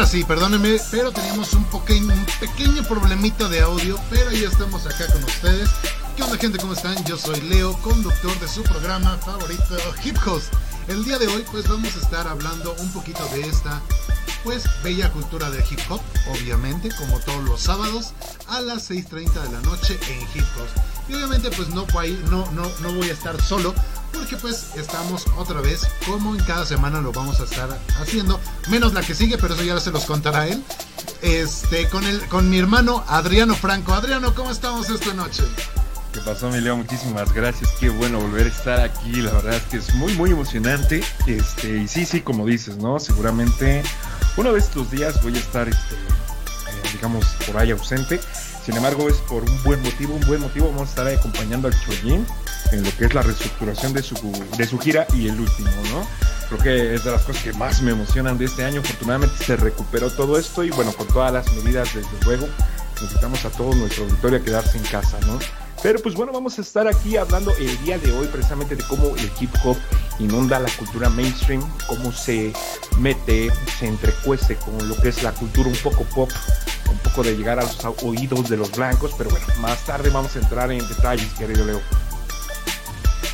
Ahora sí, perdónenme, pero teníamos un pequeño, un pequeño problemita de audio, pero ya estamos acá con ustedes. ¿Qué onda gente? ¿Cómo están? Yo soy Leo, conductor de su programa favorito Hip Host. El día de hoy pues vamos a estar hablando un poquito de esta pues bella cultura de hip hop, obviamente, como todos los sábados a las 6.30 de la noche en Hip Host. Y obviamente pues no, no, no, no voy a estar solo porque pues estamos otra vez como en cada semana lo vamos a estar haciendo, menos la que sigue, pero eso ya se los contará él. Este, con el, con mi hermano Adriano Franco. Adriano, ¿cómo estamos esta noche? ¿Qué pasó, Emilio? Muchísimas gracias. Qué bueno volver a estar aquí. La verdad es que es muy, muy emocionante. Este, y sí, sí, como dices, ¿no? Seguramente uno de estos días voy a estar, este, eh, digamos, por ahí ausente. Sin embargo, es por un buen motivo, un buen motivo. Vamos a estar acompañando al Choyin en lo que es la reestructuración de su, de su gira y el último, ¿no? Creo que es de las cosas que más me emocionan de este año. Afortunadamente se recuperó todo esto y bueno, con todas las medidas, desde luego, necesitamos a todo nuestro auditorio a quedarse en casa, ¿no? Pero pues bueno, vamos a estar aquí hablando el día de hoy precisamente de cómo el hip hop inunda la cultura mainstream, cómo se mete, se entrecuece con lo que es la cultura un poco pop, un poco de llegar a los oídos de los blancos, pero bueno, más tarde vamos a entrar en detalles, querido Leo.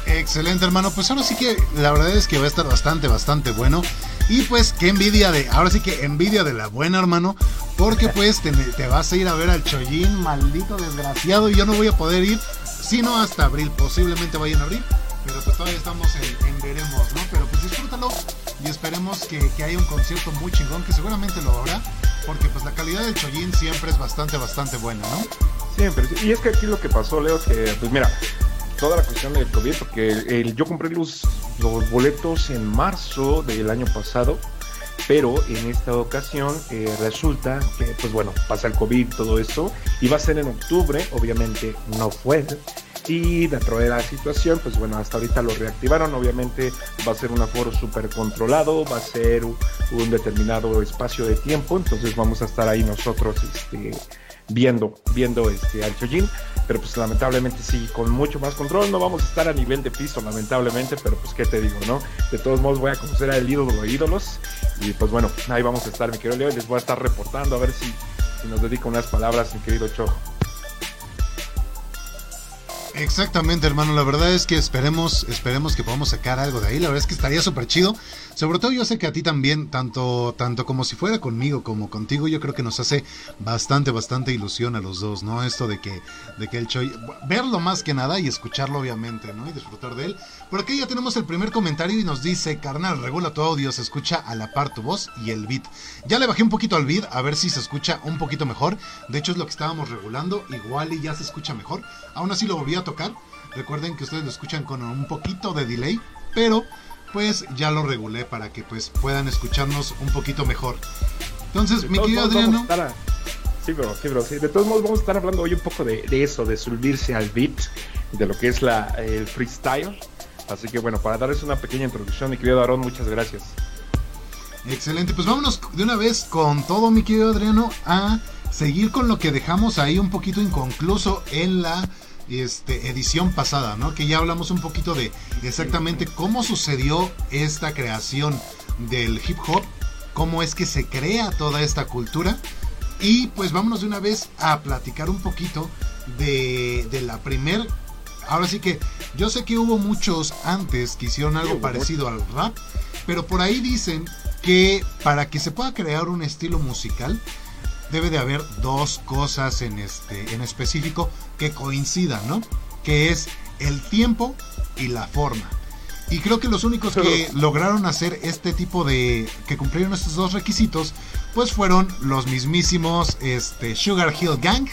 Excelente, hermano. Pues ahora sí que la verdad es que va a estar bastante, bastante bueno. Y pues qué envidia de, ahora sí que envidia de la buena, hermano. Porque pues te, vas a ir a ver al Chollín, maldito desgraciado. Y yo no voy a poder ir, sino hasta abril. Posiblemente vayan a abril. Pero pues todavía estamos en, veremos, ¿no? Pero pues disfrútalo y esperemos que, que, haya un concierto muy chingón, que seguramente lo habrá. Porque pues la calidad del Chollín siempre es bastante, bastante buena, ¿no? Siempre. Y es que aquí lo que pasó, Leo, es que pues mira, toda la cuestión del COVID, porque yo compré los, los boletos en marzo del año pasado, pero en esta ocasión eh, resulta que, pues bueno, pasa el COVID, todo eso, y va a ser en octubre, obviamente no fue. Y dentro de la situación, pues bueno, hasta ahorita lo reactivaron. Obviamente va a ser un aforo súper controlado, va a ser un, determinado espacio de tiempo. Entonces vamos a estar ahí nosotros este, viendo, viendo este, al pero pues lamentablemente sí, con mucho más control, no vamos a estar a nivel de piso, lamentablemente, pero pues qué te digo, ¿no? De todos modos voy a conocer al ídolo de ídolos, y pues bueno, ahí vamos a estar, mi querido Leo, y les voy a estar reportando a ver si, si nos dedica unas palabras, mi querido Chojo. Exactamente, hermano. La verdad es que esperemos, esperemos que podamos sacar algo de ahí. La verdad es que estaría súper chido. Sobre todo yo sé que a ti también, tanto, tanto como si fuera conmigo como contigo, yo creo que nos hace bastante, bastante ilusión a los dos, ¿no? Esto de que, de que el Choi, verlo más que nada y escucharlo obviamente, ¿no? Y disfrutar de él. Por aquí ya tenemos el primer comentario y nos dice, carnal, regula tu audio, se escucha a la par tu voz y el beat. Ya le bajé un poquito al beat, a ver si se escucha un poquito mejor. De hecho es lo que estábamos regulando, igual y ya se escucha mejor. Aún así lo volví a tocar. Recuerden que ustedes lo escuchan con un poquito de delay, pero pues ya lo regulé para que pues puedan escucharnos un poquito mejor. Entonces, mi querido Adriano. Sí, bro, sí, bro, sí. De todos modos, vamos a estar hablando hoy un poco de, eso, de subirse al beat, de lo que es la, el freestyle. Así que bueno, para darles una pequeña introducción, mi querido Aaron, muchas gracias. Excelente, pues vámonos de una vez con todo, mi querido Adriano, a seguir con lo que dejamos ahí un poquito inconcluso en la este, edición pasada, ¿no? Que ya hablamos un poquito de exactamente cómo sucedió esta creación del hip hop, cómo es que se crea toda esta cultura. Y pues vámonos de una vez a platicar un poquito de, de la primer... Ahora sí que yo sé que hubo muchos antes que hicieron algo parecido al rap, pero por ahí dicen que para que se pueda crear un estilo musical, debe de haber dos cosas en, este, en específico que coincidan, ¿no? Que es el tiempo y la forma. Y creo que los únicos que lograron hacer este tipo de. que cumplieron estos dos requisitos, pues fueron los mismísimos este, Sugar Hill Gang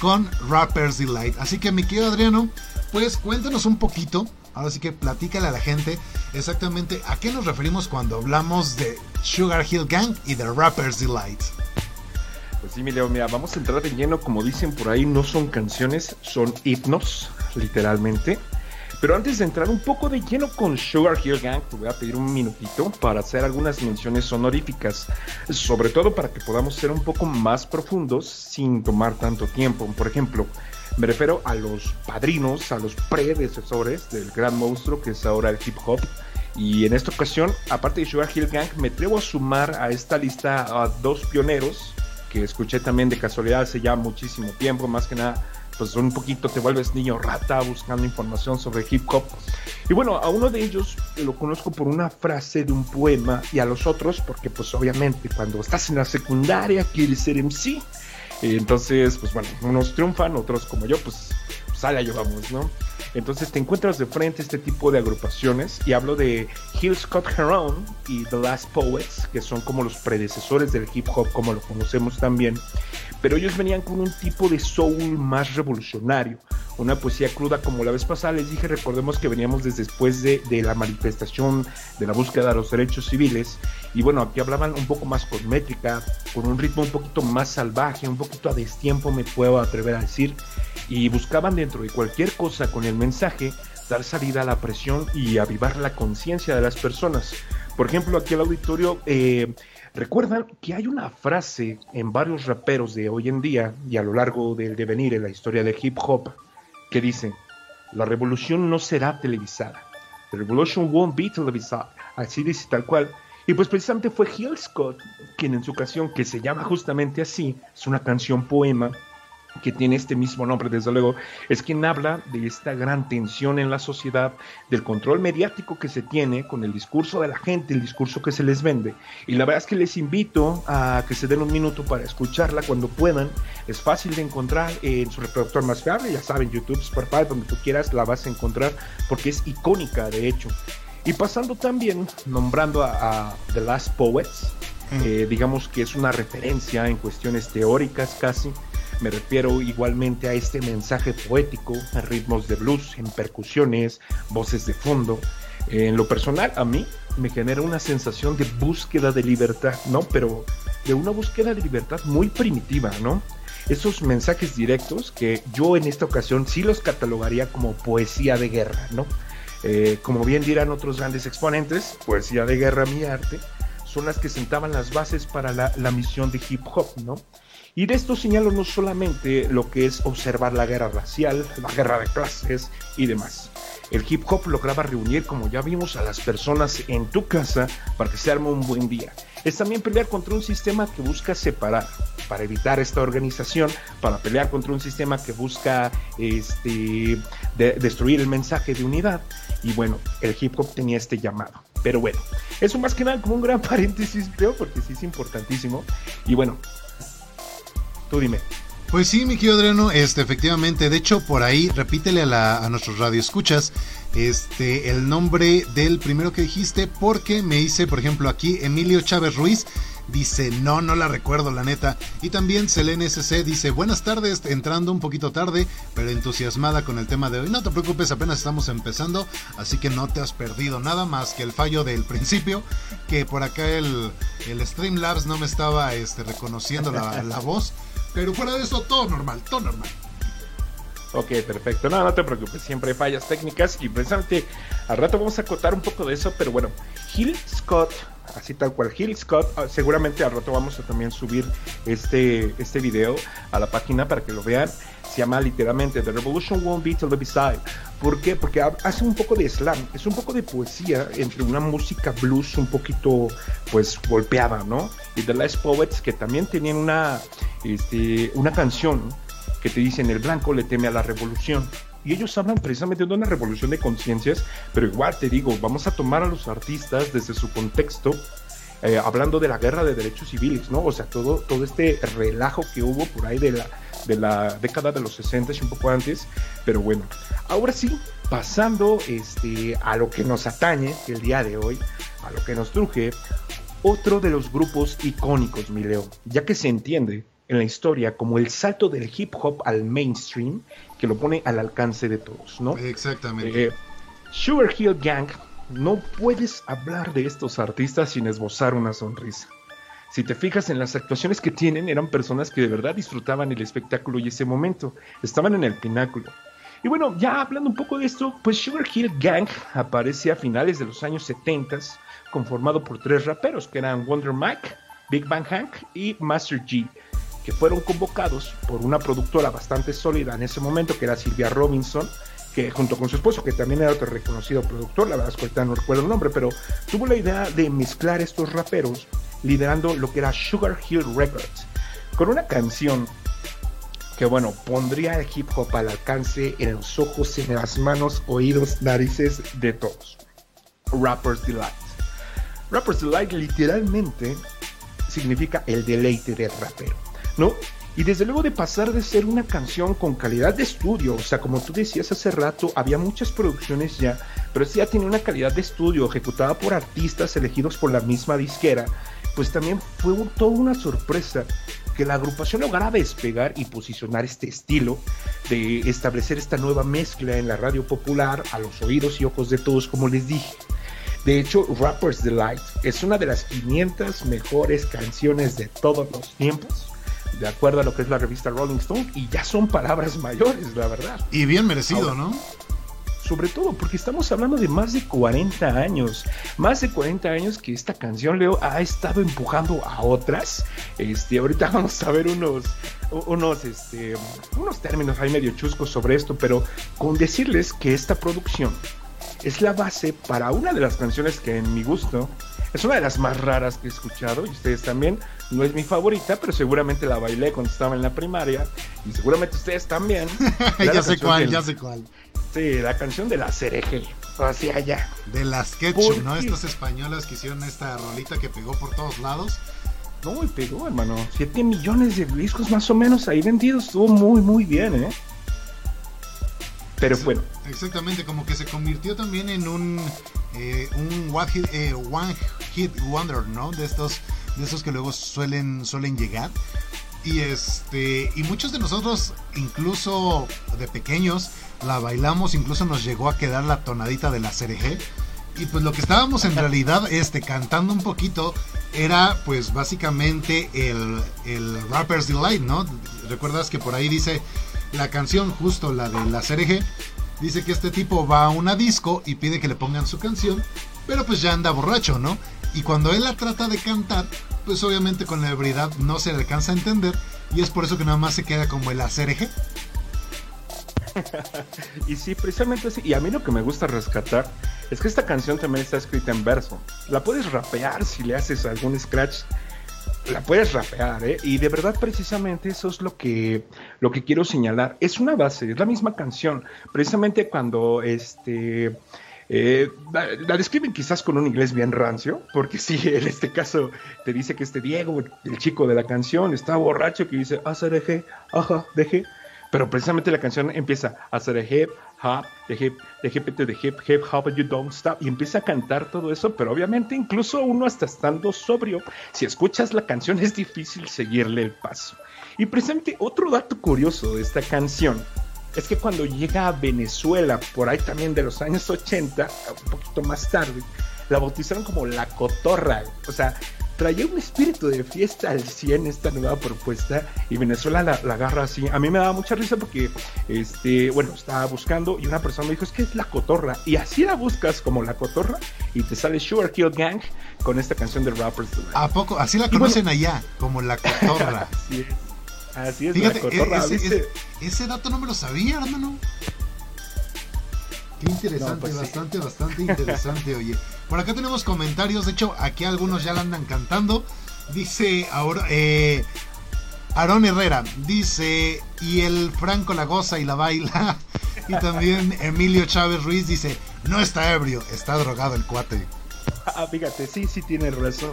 con Rapper's Delight. Así que mi querido Adriano, pues cuéntanos un poquito. Ahora sí que platícale a la gente exactamente a qué nos referimos cuando hablamos de Sugar Hill Gang y de Rapper's Delight. Pues sí, mi Leo, mira, vamos a entrar de lleno, como dicen por ahí, no son canciones, son himnos, literalmente. Pero antes de entrar un poco de lleno con Sugar Hill Gang, te voy a pedir un minutito para hacer algunas menciones honoríficas, sobre todo para que podamos ser un poco más profundos sin tomar tanto tiempo. Por ejemplo, me refiero a los padrinos, a los predecesores del gran monstruo que es ahora el hip hop. Y en esta ocasión, aparte de Sugar Hill Gang, me atrevo a sumar a esta lista a dos pioneros que escuché también de casualidad hace ya muchísimo tiempo, más que nada pues un poquito te vuelves niño rata buscando información sobre hip hop. Y bueno, a uno de ellos lo conozco por una frase de un poema y a los otros porque pues obviamente cuando estás en la secundaria quieres ser MC entonces, pues bueno, unos triunfan, otros como yo, pues sale a vamos, ¿no? Entonces te encuentras de frente este tipo de agrupaciones y hablo de Hill Scott Heron y The Last Poets, que son como los predecesores del hip hop como lo conocemos también, pero ellos venían con un tipo de soul más revolucionario, una poesía cruda como la vez pasada les dije, recordemos que veníamos desde después de, de la manifestación de la búsqueda de los derechos civiles y bueno, aquí hablaban un poco más con métrica, con un ritmo un poquito más salvaje, un poquito a destiempo me puedo atrever a decir, y buscaban dentro de cualquier cosa con el mensaje dar salida a la presión y avivar la conciencia de las personas. Por ejemplo, aquí el auditorio eh, recuerdan que hay una frase en varios raperos de hoy en día y a lo largo del devenir en la historia del hip hop que dice, la revolución no será televisada. The revolution won't be televisada. Así dice tal cual. Y pues precisamente fue Gil Scott quien en su canción, que se llama justamente así, es una canción poema que tiene este mismo nombre, desde luego, es quien habla de esta gran tensión en la sociedad, del control mediático que se tiene con el discurso de la gente, el discurso que se les vende. Y la verdad es que les invito a que se den un minuto para escucharla cuando puedan. Es fácil de encontrar en su reproductor más fiable, ya saben, YouTube, Spotify, donde tú quieras la vas a encontrar porque es icónica, de hecho. Y pasando también, nombrando a, The Last Poets, mm. eh, digamos que es una referencia en cuestiones teóricas casi. Me refiero igualmente a este mensaje poético, en ritmos de blues, en percusiones, voces de fondo. En lo personal, a mí me genera una sensación de búsqueda de libertad, ¿no? Pero de una búsqueda de libertad muy primitiva, ¿no? Esos mensajes directos que yo en esta ocasión sí los catalogaría como poesía de guerra, ¿no? Eh, como bien dirán otros grandes exponentes, poesía de guerra, mi arte, son las que sentaban las bases para la, misión de hip hop, ¿no? Y de esto señalo no solamente lo que es observar la guerra racial, la guerra de clases y demás. El hip hop lograba reunir, como ya vimos, a las personas en tu casa para que se arme un buen día. Es también pelear contra un sistema que busca separar, para evitar esta organización, para pelear contra un sistema que busca este, destruir el mensaje de unidad. Y bueno, el hip hop tenía este llamado. Pero bueno, eso más que nada como un gran paréntesis, creo, porque sí es importantísimo. Y bueno, tú dime. Pues sí, mi querido Adriano, este, efectivamente, de hecho, por ahí, repítele a, la, a nuestros radioescuchas este, el nombre del primero que dijiste, porque me hice, por ejemplo, aquí Emilio Chávez Ruiz, dice, no, no la recuerdo, la neta. Y también Selene SC dice, buenas tardes, entrando un poquito tarde, pero entusiasmada con el tema de hoy. No te preocupes, apenas estamos empezando, así que no te has perdido nada más que el fallo del principio, que por acá el, el Streamlabs no me estaba este, reconociendo la, la voz. Pero fuera de eso, todo normal, todo normal. Ok, perfecto. No, no te preocupes, siempre hay fallas técnicas y precisamente al rato vamos a acotar un poco de eso, pero bueno, Hill Scott, así tal cual, Hill Scott, ah, seguramente al rato vamos a también subir este, este video a la página para que lo vean. Se llama literalmente The Revolution Won't Be Televised. ¿Por qué? Porque hace un poco de slam, es un poco de poesía entre una música blues un poquito pues golpeada, ¿no? Y The Last Poets que también tenían una, este, una canción que te dicen el blanco le teme a la revolución. Y ellos hablan precisamente de una revolución de conciencias, pero igual te digo, vamos a tomar a los artistas desde su contexto, eh, hablando de la guerra de derechos civiles, ¿no? O sea, todo, todo este relajo que hubo por ahí de la, de la década de los 60 y un poco antes, pero bueno, ahora sí, pasando este, a lo que nos atañe el día de hoy, a lo que nos truje, otro de los grupos icónicos, mi Leo, ya que se entiende en la historia como el salto del hip hop al mainstream que lo pone al alcance de todos, ¿no? Exactamente. Eh, Sugar Hill Gang, no puedes hablar de estos artistas sin esbozar una sonrisa. Si te fijas en las actuaciones que tienen, eran personas que de verdad disfrutaban el espectáculo y ese momento, estaban en el pináculo. Y bueno, ya hablando un poco de esto, pues Sugar Hill Gang aparece a finales de los años 70, conformado por tres raperos, que eran Wonder Mike, Big Bang Hank y Master G, que fueron convocados por una productora bastante sólida en ese momento, que era Silvia Robinson, que junto con su esposo, que también era otro reconocido productor, la verdad es que no recuerdo el nombre, pero tuvo la idea de mezclar estos raperos liderando lo que era Sugar Hill Records, con una canción que bueno, pondría el hip hop al alcance en los ojos, en las manos, oídos, narices de todos. Rapper's Delight. Rapper's Delight literalmente significa el deleite del rapero, ¿no? Y desde luego de pasar de ser una canción con calidad de estudio, o sea, como tú decías hace rato, había muchas producciones ya, pero esta ya tenía una calidad de estudio ejecutada por artistas elegidos por la misma disquera, pues también fue toda una sorpresa que la agrupación lograra despegar y posicionar este estilo, de establecer esta nueva mezcla en la radio popular a los oídos y ojos de todos, como les dije. De hecho, Rapper's Delight es una de las 500 mejores canciones de todos los tiempos, de acuerdo a lo que es la revista Rolling Stone, y ya son palabras mayores, la verdad. Y bien merecido, ¿no? sobre todo porque estamos hablando de más de 40 años, más de 40 años que esta canción Leo ha estado empujando a otras. Este, ahorita vamos a ver unos unos este unos términos ahí medio chuscos sobre esto, pero con decirles que esta producción es la base para una de las canciones que en mi gusto es una de las más raras que he escuchado y ustedes también. No es mi favorita, pero seguramente la bailé cuando estaba en la primaria y seguramente ustedes también. ya sé cuál, ya sé cuál. Sí, la canción de la cereje. Hacia allá. De las Ketchup, ¿no? Estas españolas que hicieron esta rolita que pegó por todos lados. No, y pegó, hermano. 7 millones de discos más o menos ahí vendidos. Estuvo muy, muy bien, ¿eh? Pero bueno. Exactamente, como que se convirtió también en un, eh, un one, hit, eh, one hit wonder, ¿no? De estos, de estos que luego suelen, suelen llegar. Y este. Y muchos de nosotros, incluso de pequeños, la bailamos, incluso nos llegó a quedar la tonadita de la CRG. Y pues lo que estábamos en realidad este, cantando un poquito era pues básicamente el, el Rapper's Delight, ¿no? Recuerdas que por ahí dice la canción, justo la de la dice que este tipo va a una disco y pide que le pongan su canción, pero pues ya anda borracho, ¿no? Y cuando él la trata de cantar, pues obviamente con la ebriedad no se le alcanza a entender y es por eso que nada más se queda como el ACRG. y sí, precisamente así. Y a mí lo que me gusta rescatar es que esta canción también está escrita en verso. La puedes rapear si le haces algún scratch. La puedes rapear, ¿eh? Y de verdad, precisamente eso es lo que, lo que quiero señalar. Es una base, es la misma canción. Precisamente cuando este. Eh, la, describen quizás con un inglés bien rancio, porque sí, en este caso te dice que este Diego, el chico de la canción, está borracho, que dice, ah, deje, ajá, deje, pero precisamente la canción empieza a hacer el hip hop, de hip, de hip, hip, hop, you don't stop. Y empieza a cantar todo eso, pero obviamente incluso uno hasta estando sobrio, si escuchas la canción es difícil seguirle el paso. Y precisamente otro dato curioso de esta canción es que cuando llega a Venezuela, por ahí también de los años 80, un poquito más tarde, la bautizaron como la cotorra. O sea, traía un espíritu de fiesta al 100 esta nueva propuesta y Venezuela la, agarra así. A mí me daba mucha risa porque, este, bueno, estaba buscando y una persona me dijo, es que es la cotorra. Y así la buscas como la cotorra y te sale Sugar Kill Gang con esta canción de Rappers. ¿A poco? Así la conocen allá, como la cotorra. así es. Así es la cotorra. Ese, dato no me lo sabía, hermano. Qué interesante, pues bastante, bastante interesante, oye. Por acá tenemos comentarios, de hecho, aquí algunos ya la andan cantando. Dice ahora, eh, Aarón Herrera, dice, y el Franco la goza y la baila. y también Emilio Chávez Ruiz dice, no está ebrio, está drogado el cuate. Ah, fíjate, sí, sí tiene razón,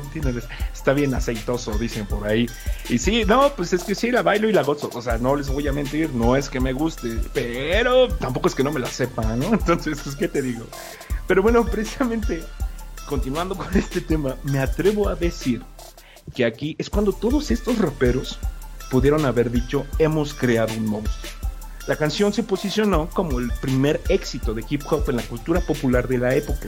está bien aceitoso, dicen por ahí. Y sí, no, pues es que sí, la bailo y la gozo. O sea, no les voy a mentir, no es que me guste, pero tampoco es que no me la sepa, ¿no? Entonces, pues, ¿qué te digo? Pero bueno, precisamente continuando con este tema, me atrevo a decir que aquí es cuando todos estos raperos pudieron haber dicho hemos creado un monstruo. La canción se posicionó como el primer éxito de hip hop en la cultura popular de la época.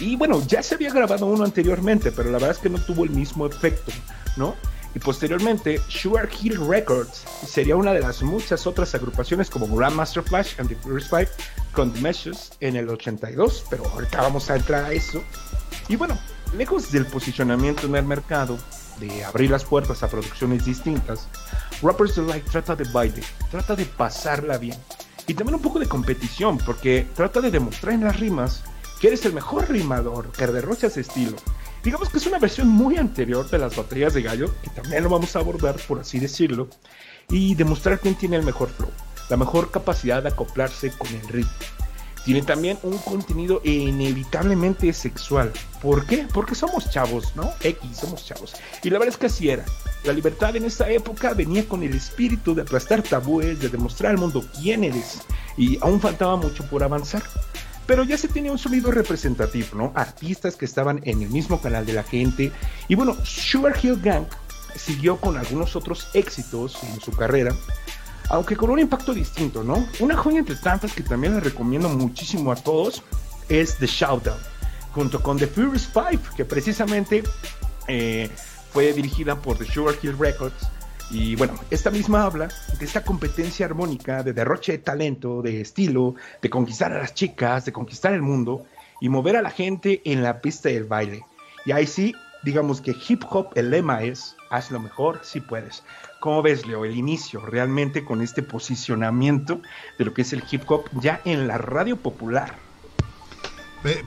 Y bueno, ya se había grabado uno anteriormente, pero la verdad es que no tuvo el mismo efecto, ¿no? Y posteriormente, Sugar Hill Records sería una de las muchas otras agrupaciones como Grandmaster Flash and the First Five con Meshes en el 82, pero ahorita vamos a entrar a eso. Y bueno, lejos del posicionamiento en el mercado, de abrir las puertas a producciones distintas, Rappers Delight trata de baile, trata de pasarla bien. Y también un poco de competición, porque trata de demostrar en las rimas que eres el mejor rimador, que derrochas estilo. Digamos que es una versión muy anterior de las baterías de gallo, que también lo vamos a abordar, por así decirlo, y demostrar quién tiene el mejor flow, la mejor capacidad de acoplarse con el ritmo. Tiene también un contenido inevitablemente sexual. ¿Por qué? Porque somos chavos, ¿no? X, somos chavos. Y la verdad es que así era. La libertad en esa época venía con el espíritu de aplastar tabúes, de demostrar al mundo quién eres. Y aún faltaba mucho por avanzar. Pero ya se tenía un sonido representativo, ¿no? Artistas que estaban en el mismo canal de la gente. Y bueno, Sugar Hill Gang siguió con algunos otros éxitos en su carrera aunque con un impacto distinto, ¿no? Una joya entre tantas que también les recomiendo muchísimo a todos es The Showdown, junto con The Furious Five, que precisamente eh, fue dirigida por The Sugar Hill Records. Y bueno, esta misma habla de esta competencia armónica, de derroche de talento, de estilo, de conquistar a las chicas, de conquistar el mundo y mover a la gente en la pista del baile. Y ahí sí, digamos que hip hop, el lema es, haz lo mejor si puedes. ¿Cómo ves, Leo, el inicio realmente con este posicionamiento de lo que es el hip hop ya en la radio popular?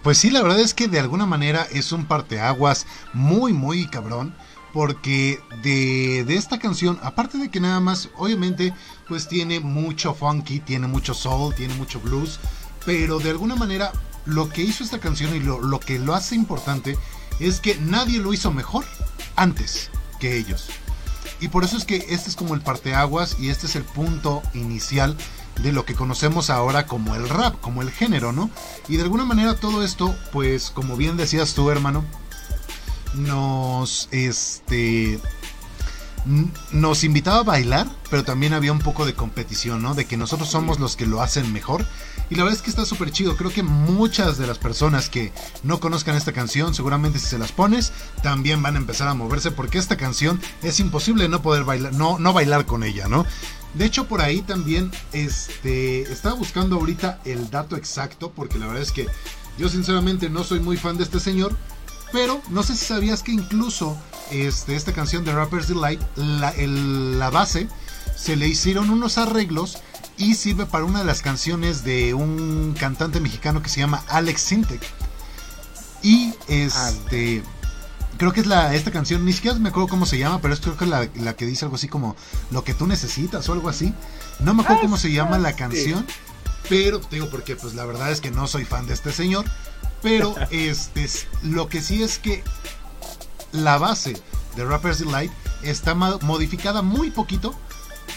Pues sí, la verdad es que de alguna manera es un parteaguas muy, muy cabrón. Porque de, de, esta canción, aparte de que nada más, obviamente, pues tiene mucho funky, tiene mucho soul, tiene mucho blues. Pero de alguna manera, lo que hizo esta canción y lo, lo que lo hace importante es que nadie lo hizo mejor antes que ellos. Y por eso es que este es como el parteaguas y este es el punto inicial de lo que conocemos ahora como el rap, como el género, ¿no? Y de alguna manera todo esto, pues como bien decías tú, hermano, nos este nos invitaba a bailar, pero también había un poco de competición, ¿no? De que nosotros somos los que lo hacen mejor. Y la verdad es que está súper chido. Creo que muchas de las personas que no conozcan esta canción, seguramente si se las pones, también van a empezar a moverse porque esta canción es imposible no poder bailar, no, no bailar con ella, ¿no? De hecho, por ahí también este, estaba buscando ahorita el dato exacto, porque la verdad es que yo sinceramente no soy muy fan de este señor, pero no sé si sabías que incluso este, esta canción de Rapper's Delight, la, la base, se le hicieron unos arreglos y sirve para una de las canciones de un cantante mexicano que se llama Alex Sintek. Y este creo que es la esta canción, ni siquiera me acuerdo cómo se llama, pero es creo que la, la que dice algo así como lo que tú necesitas o algo así. No me acuerdo cómo se llama la canción, pero te digo porque pues la verdad es que no soy fan de este señor, pero este lo que sí es que la base de Rapper's Delight está modificada muy poquito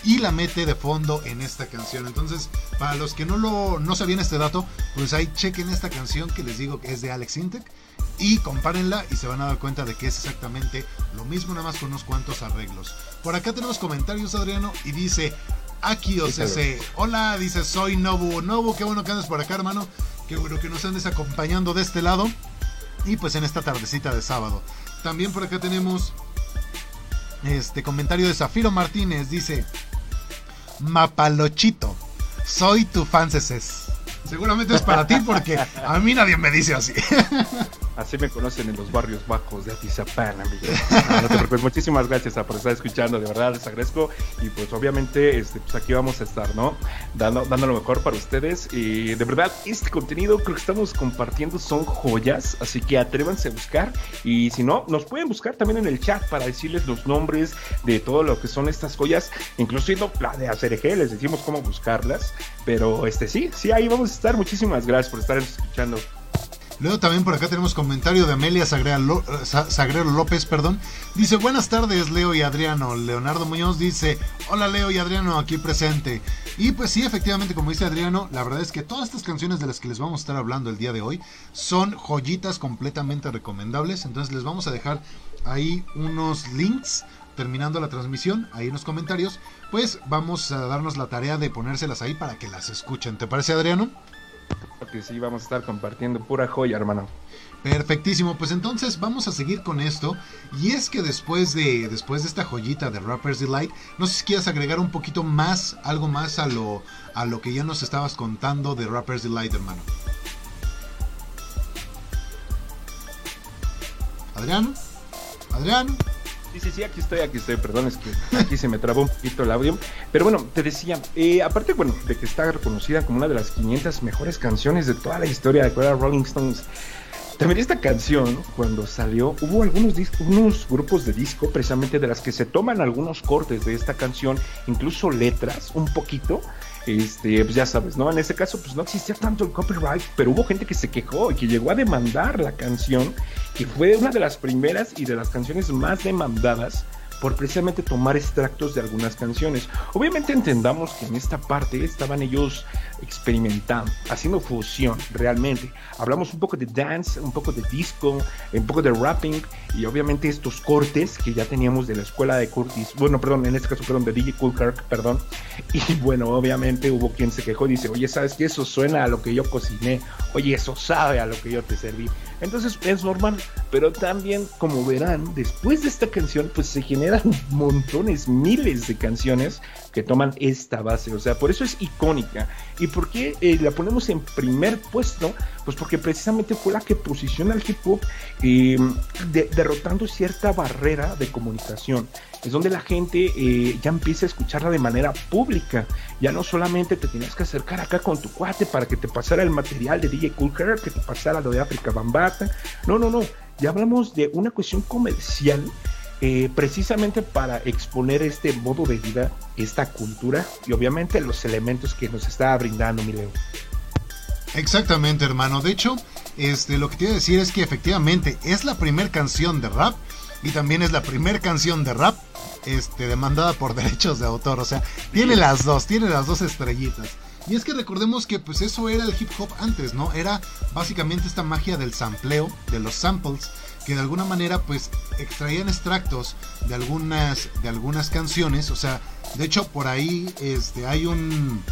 y la mete de fondo en esta canción. Entonces, para los que no lo no sabían este dato, pues ahí chequen esta canción que les digo que es de Alex Intec y compárenla y se van a dar cuenta de que es exactamente lo mismo, nada más con unos cuantos arreglos. Por acá tenemos comentarios, Adriano, y dice Aquí OCC, hola, dice soy Nobu. Nobu, qué bueno que andes por acá, hermano. Qué bueno que nos andes acompañando de este lado. Y pues en esta tardecita de sábado. También por acá tenemos este comentario de Zafiro Martínez. Dice: Mapalochito, soy tu fanceses. Seguramente es para ti porque a mí nadie me dice así. Así me conocen en los barrios bajos de Atizapán, amigo. No, te preocupes, muchísimas gracias por estar escuchando, de verdad les agradezco. Y pues obviamente este, pues aquí vamos a estar, ¿no? Dando, dando lo mejor para ustedes. Y de verdad, este contenido creo que estamos compartiendo son joyas, así que atrévanse a buscar. Y si no, nos pueden buscar también en el chat para decirles los nombres de todo lo que son estas joyas, inclusive la de ACRG, les decimos cómo buscarlas. Pero este sí, sí, ahí vamos a estar. Muchísimas gracias por estar escuchando. Luego también por acá tenemos comentario de Amelia Sagrero, López, perdón. Dice, buenas tardes Leo y Adriano. Leonardo Muñoz dice, hola Leo y Adriano, aquí presente. Y pues sí, efectivamente, como dice Adriano, la verdad es que todas estas canciones de las que les vamos a estar hablando el día de hoy son joyitas completamente recomendables. Entonces les vamos a dejar ahí unos links terminando la transmisión, ahí en los comentarios, pues vamos a darnos la tarea de ponérselas ahí para que las escuchen. ¿Te parece, Adriano? Que sí, vamos a estar compartiendo pura joya, hermano. Perfectísimo, pues entonces vamos a seguir con esto. Y es que después de, después de esta joyita de Rapper's Delight, no sé si quieres agregar un poquito más, algo más a lo, a lo que ya nos estabas contando de Rapper's Delight, hermano. Adrián, Adrián. Sí, sí, sí, aquí estoy, aquí estoy. Perdón, es que aquí se me trabó un poquito el audio. Pero bueno, te decía, eh, aparte, bueno, de que está reconocida como una de las 500 mejores canciones de toda la historia de Rolling Stones. También esta canción, cuando salió, hubo algunos unos grupos de disco precisamente de las que se toman algunos cortes de esta canción, incluso letras, un poquito. Este, pues ya sabes, ¿no? En ese caso, pues no existía tanto el copyright, pero hubo gente que se quejó y que llegó a demandar la canción, que fue una de las primeras y de las canciones más demandadas por precisamente tomar extractos de algunas canciones. Obviamente entendamos que en esta parte estaban ellos experimentando, haciendo fusión realmente. Hablamos un poco de dance, un poco de disco, un poco de rapping y obviamente estos cortes que ya teníamos de la escuela de Curtis, bueno, perdón, en este caso, perdón, de DJ Cool Kirk, perdón. Y bueno, obviamente hubo quien se quejó y dice, oye, ¿sabes qué? Eso suena a lo que yo cociné, oye, eso sabe a lo que yo te serví. Entonces es normal, pero también como verán, después de esta canción pues se generan montones, miles de canciones que toman esta base, o sea, por eso es icónica. ¿Y por qué eh, la ponemos en primer puesto? Pues porque precisamente fue la que posiciona al hip hop em, derrotando cierta barrera de comunicación. Es donde la gente eh, ya empieza a escucharla de manera pública. Ya no solamente te tenías que acercar acá con tu cuate para que te pasara el material de DJ Cool que te pasara lo de África Bambata. No, no, no. Ya hablamos de una cuestión comercial eh, precisamente para exponer este modo de vida, esta cultura y obviamente los elementos que nos está brindando mi Leo. Exactamente, hermano. De hecho, este, lo que te iba a decir es que efectivamente es la primera canción de rap y también es la primera canción de rap este, demandada por derechos de autor. O sea, tiene las dos, tiene las dos estrellitas. Y es que recordemos que pues eso era el hip hop antes, ¿no? Era básicamente esta magia del sampleo, de los samples, que de alguna manera pues extraían extractos de algunas, de algunas canciones. O sea, de hecho por ahí este, hay un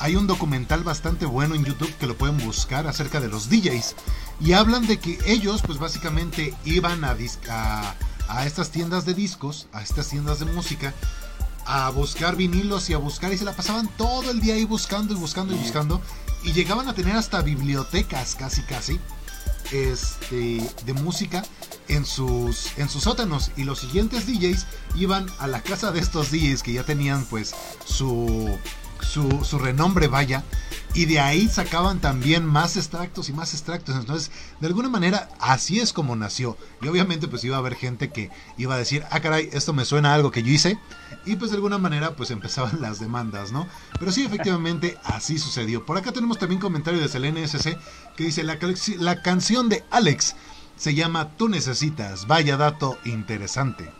hay un documental bastante bueno en YouTube que lo pueden buscar acerca de los DJs. Y hablan de que ellos, pues básicamente iban a, a, a estas tiendas de discos, a estas tiendas de música, a buscar vinilos y a buscar y se la pasaban todo el día ahí buscando y buscando y buscando. Y llegaban a tener hasta bibliotecas casi casi este de música en sus en sus sótanos. Y los siguientes DJs iban a la casa de estos DJs que ya tenían pues su su, renombre vaya. Y de ahí sacaban también más extractos y más extractos. Entonces, de alguna manera, así es como nació. Y obviamente, pues iba a haber gente que iba a decir, ah, caray, esto me suena a algo que yo hice. Y pues de alguna manera, pues empezaban las demandas, ¿no? Pero sí, efectivamente, así sucedió. Por acá tenemos también comentario de Selene SC que dice, la, la canción de Alex se llama Tú necesitas. Vaya dato interesante.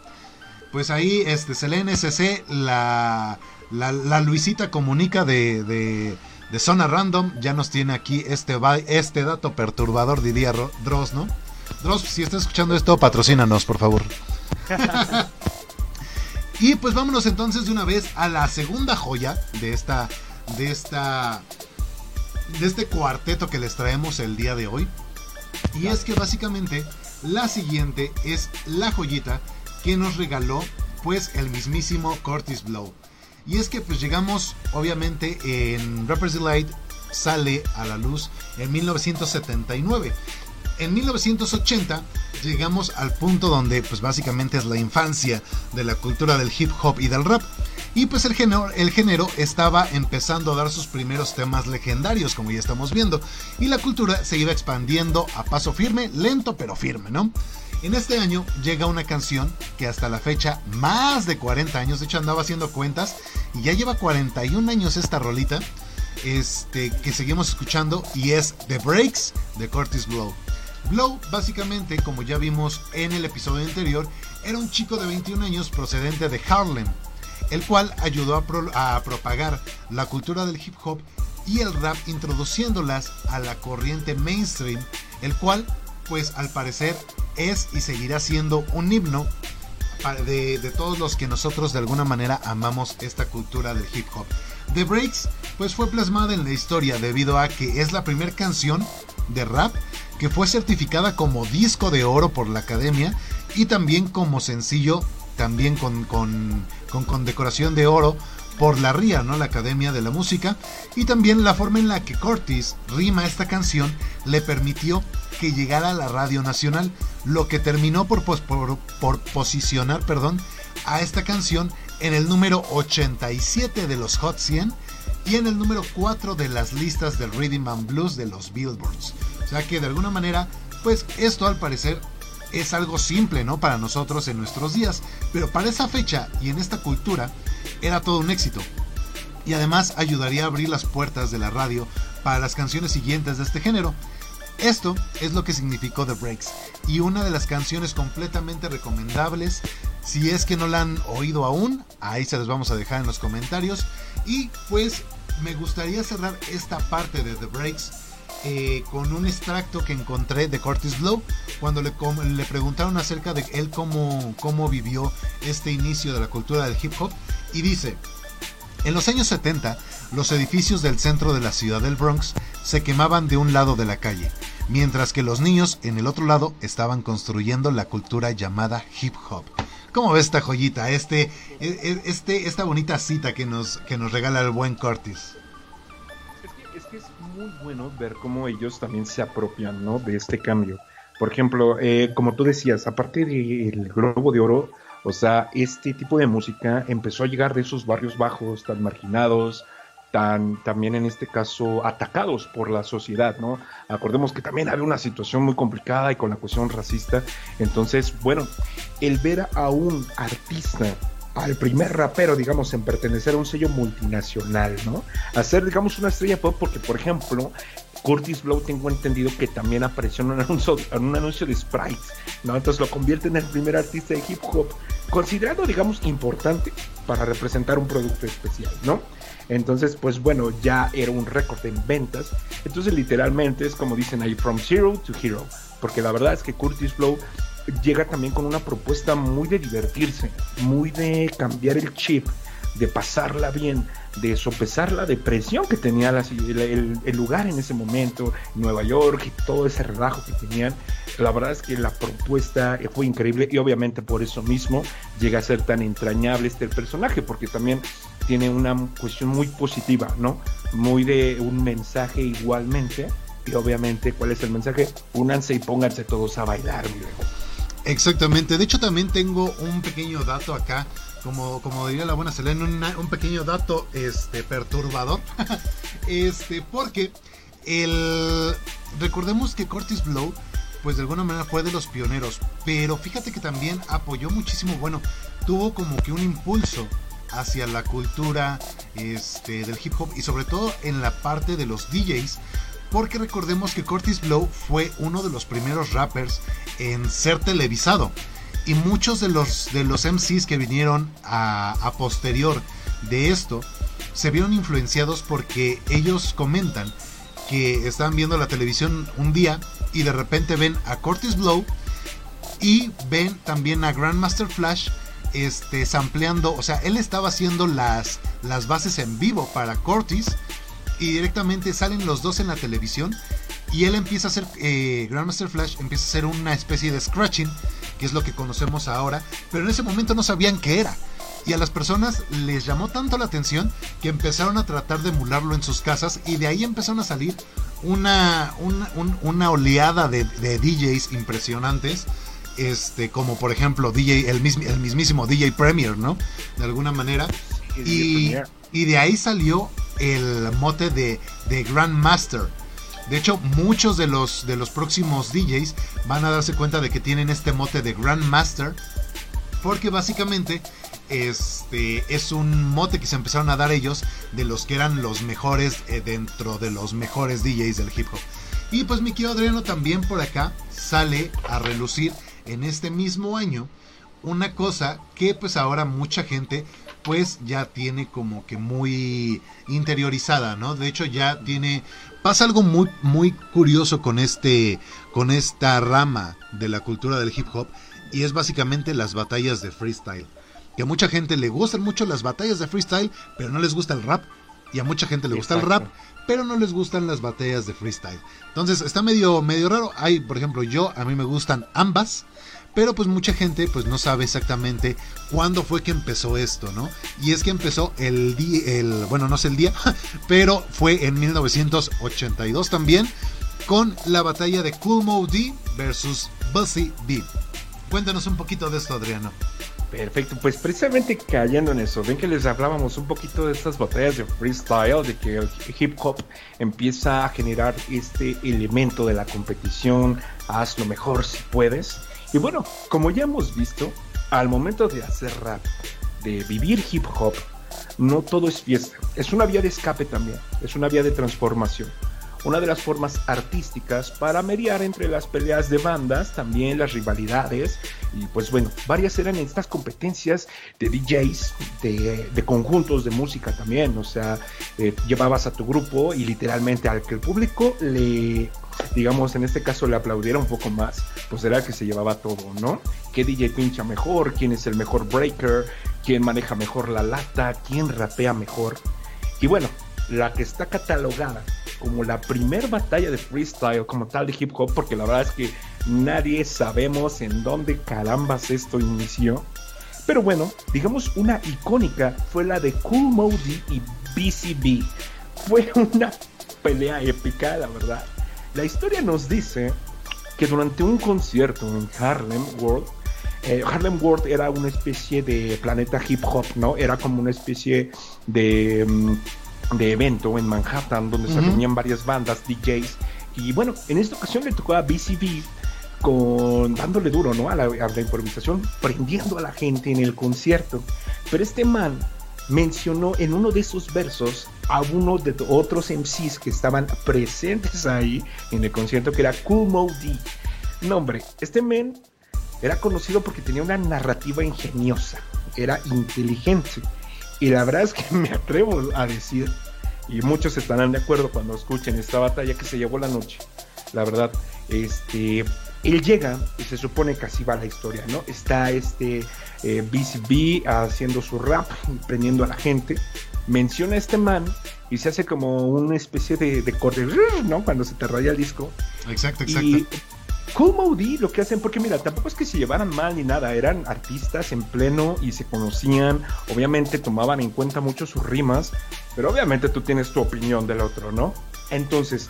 Pues ahí, este, Selene SC, la la, Luisita Comunica de, de, Zona Random ya nos tiene aquí este, este dato perturbador, diría Dross, ¿no? Dross, si estás escuchando esto, patrocínanos, por favor. y pues vámonos entonces de una vez a la segunda joya de esta, de esta, de este cuarteto que les traemos el día de hoy. Y es que básicamente la siguiente es la joyita que nos regaló pues el mismísimo Curtis Blow. Y es que pues llegamos, obviamente, en Rapper's Delight sale a la luz en 1979. En 1980 llegamos al punto donde pues básicamente es la infancia de la cultura del hip hop y del rap. Y pues el género, el género estaba empezando a dar sus primeros temas legendarios, como ya estamos viendo. Y la cultura se iba expandiendo a paso firme, lento pero firme, ¿no? En este año llega una canción que hasta la fecha, más de 40 años, de hecho andaba haciendo cuentas, y ya lleva 41 años esta rolita, este, que seguimos escuchando, y es The Breaks de Curtis Blow. Blow, básicamente, como ya vimos en el episodio anterior, era un chico de 21 años procedente de Harlem, el cual ayudó a, a propagar la cultura del hip hop y el rap introduciéndolas a la corriente mainstream, el cual pues al parecer es y seguirá siendo un himno de, todos los que nosotros de alguna manera amamos esta cultura del hip hop. The Breaks pues fue plasmada en la historia debido a que es la primera canción de rap que fue certificada como disco de oro por la academia y también como sencillo, también con, con, con, decoración de oro por la RIA, ¿no? la Academia de la Música, y también la forma en la que Curtis rima esta canción le permitió que llegara a la Radio Nacional, lo que terminó por, posicionar perdón, a esta canción en el número 87 de los Hot 100 y en el número 4 de las listas del Rhythm and Blues de los Billboards. O sea que de alguna manera, pues esto al parecer es algo simple, ¿no? Para nosotros en nuestros días, pero para esa fecha y en esta cultura era todo un éxito. Y además ayudaría a abrir las puertas de la radio para las canciones siguientes de este género. Esto es lo que significó The Breaks y una de las canciones completamente recomendables. Si es que no la han oído aún, ahí se las vamos a dejar en los comentarios. Y pues me gustaría cerrar esta parte de The Breaks eh, con un extracto que encontré de Curtis Blow cuando le, preguntaron acerca de él cómo, cómo vivió este inicio de la cultura del hip hop y dice, en los años 70 los edificios del centro de la ciudad del Bronx se quemaban de un lado de la calle, mientras que los niños en el otro lado estaban construyendo la cultura llamada hip hop. ¿Cómo ves esta joyita, este, e, e, este, esta bonita cita que nos, que nos regala el buen Curtis? Muy bueno ver cómo ellos también se apropian ¿no? de este cambio. Por ejemplo, eh, como tú decías, aparte del Globo de Oro, o sea, este tipo de música empezó a llegar de esos barrios bajos, tan marginados, tan también en este caso atacados por la sociedad, ¿no? Acordemos que también había una situación muy complicada y con la cuestión racista. Entonces, bueno, el ver a un artista al primer rapero, digamos, en pertenecer a un sello multinacional, ¿no? Hacer, digamos, una estrella pop, porque, por ejemplo, Curtis Blow tengo entendido que también apareció en un anuncio, de Sprites, ¿no? Entonces lo convierte en el primer artista de hip hop, considerado, digamos, importante para representar un producto especial, ¿no? Entonces, pues bueno, ya era un récord en ventas. Entonces, literalmente es como dicen ahí, from zero to hero. Porque la verdad es que Curtis Blow llega también con una propuesta muy de divertirse, muy de cambiar el chip, de pasarla bien, de sopesar la depresión que tenía el, lugar en ese momento, Nueva York y todo ese relajo que tenían. La verdad es que la propuesta fue increíble y obviamente por eso mismo llega a ser tan entrañable este personaje, porque también tiene una cuestión muy positiva, ¿no? Muy de un mensaje igualmente. Y obviamente, ¿cuál es el mensaje? Únanse y pónganse todos a bailar, mi Exactamente. De hecho, también tengo un pequeño dato acá. Como, como diría la buena Selena, un, pequeño dato este, perturbador. este, porque el. Recordemos que Curtis Blow, pues de alguna manera fue de los pioneros. Pero fíjate que también apoyó muchísimo. Bueno, tuvo como que un impulso hacia la cultura este, del hip hop y sobre todo en la parte de los DJs. Porque recordemos que Curtis Blow fue uno de los primeros rappers en ser televisado. Y muchos de los, de los MCs que vinieron a, posterior de esto se vieron influenciados porque ellos comentan que estaban viendo la televisión un día y de repente ven a Curtis Blow y ven también a Grandmaster Flash este, sampleando, o sea, él estaba haciendo las, las bases en vivo para Cortis y directamente salen los dos en la televisión y él empieza a hacer, eh, Grandmaster Flash empieza a hacer una especie de scratching, que es lo que conocemos ahora, pero en ese momento no sabían qué era. Y a las personas les llamó tanto la atención que empezaron a tratar de emularlo en sus casas y de ahí empezaron a salir una, una, oleada de, de DJs impresionantes este, como por ejemplo DJ, el, mismísimo DJ Premier, ¿no? De alguna manera. Y, de ahí salió el mote de, de Grandmaster. De hecho, muchos de los, de los próximos DJs van a darse cuenta de que tienen este mote de Grandmaster. Porque básicamente este es un mote que se empezaron a dar ellos de los que eran los mejores eh, dentro de los mejores DJs del hip hop. Y pues mi querido Adriano también por acá sale a relucir en este mismo año una cosa que pues ahora mucha gente pues ya tiene como que muy interiorizada, ¿no? De hecho ya tiene pasa algo muy muy curioso con este con esta rama de la cultura del hip hop y es básicamente las batallas de freestyle. Que a mucha gente le gustan mucho las batallas de freestyle, pero no les gusta el rap. y a mucha gente le gusta el rap, pero no les gustan las batallas de freestyle. Entonces está medio, medio raro. Hay, por ejemplo, yo, a mí me gustan ambas. Pero pues mucha gente pues no sabe exactamente cuándo fue que empezó esto, ¿no? Y es que empezó el día, el, bueno, no sé el día, pero fue en 1982 también con la batalla de Cool D versus Buzzy B. Cuéntanos un poquito de esto, Adriano. Perfecto, pues precisamente cayendo en eso, ven que les hablábamos un poquito de estas batallas de freestyle, de que el hip hop empieza a generar este elemento de la competición, haz lo mejor si puedes. Y bueno, como ya hemos visto, al momento de hacer rap, de vivir hip hop, no todo es fiesta, es una vía de escape también, es una vía de transformación una de las formas artísticas para mediar entre las peleas de bandas, también las rivalidades, y pues bueno, varias eran estas competencias de DJs, de, conjuntos de música también, o sea, eh, llevabas a tu grupo y literalmente al que el público le, digamos, en este caso le aplaudiera un poco más, pues era que se llevaba todo, ¿no? ¿Qué DJ pincha mejor? ¿Quién es el mejor breaker? ¿Quién maneja mejor la lata? ¿Quién rapea mejor? Y bueno, la que está catalogada como la primer batalla de freestyle como tal de hip hop, porque la verdad es que nadie sabemos en dónde carambas esto inició. Pero bueno, digamos una icónica fue la de Cool Modi y BCB. Fue una pelea épica, la verdad. La historia nos dice que durante un concierto en Harlem World, eh, Harlem World era una especie de planeta hip hop, ¿no? Era como una especie de... Mm, de evento en Manhattan donde se reunían varias bandas, DJs. Y bueno, en esta ocasión le tocó a BCB con dándole duro ¿no? a, la, improvisación, prendiendo a la gente en el concierto. Pero este man mencionó en uno de esos versos a uno de otros MCs que estaban presentes ahí en el concierto, que era Cool Mo D. No, hombre, este man era conocido porque tenía una narrativa ingeniosa, era inteligente y la verdad es que me atrevo a decir, y muchos estarán de acuerdo cuando escuchen esta batalla que se llevó la noche. La verdad, este, él llega y se supone que así va la historia, ¿no? Está este eh, BCB haciendo su rap, prendiendo a la gente. Menciona a este man y se hace como una especie de, de ¿no? Cuando se te raya el disco. Exacto, exacto. Moody lo que hacen, porque mira, tampoco es que se llevaran mal ni nada, eran artistas en pleno y se conocían, obviamente tomaban en cuenta mucho sus rimas, pero obviamente tú tienes tu opinión del otro, ¿no? Entonces,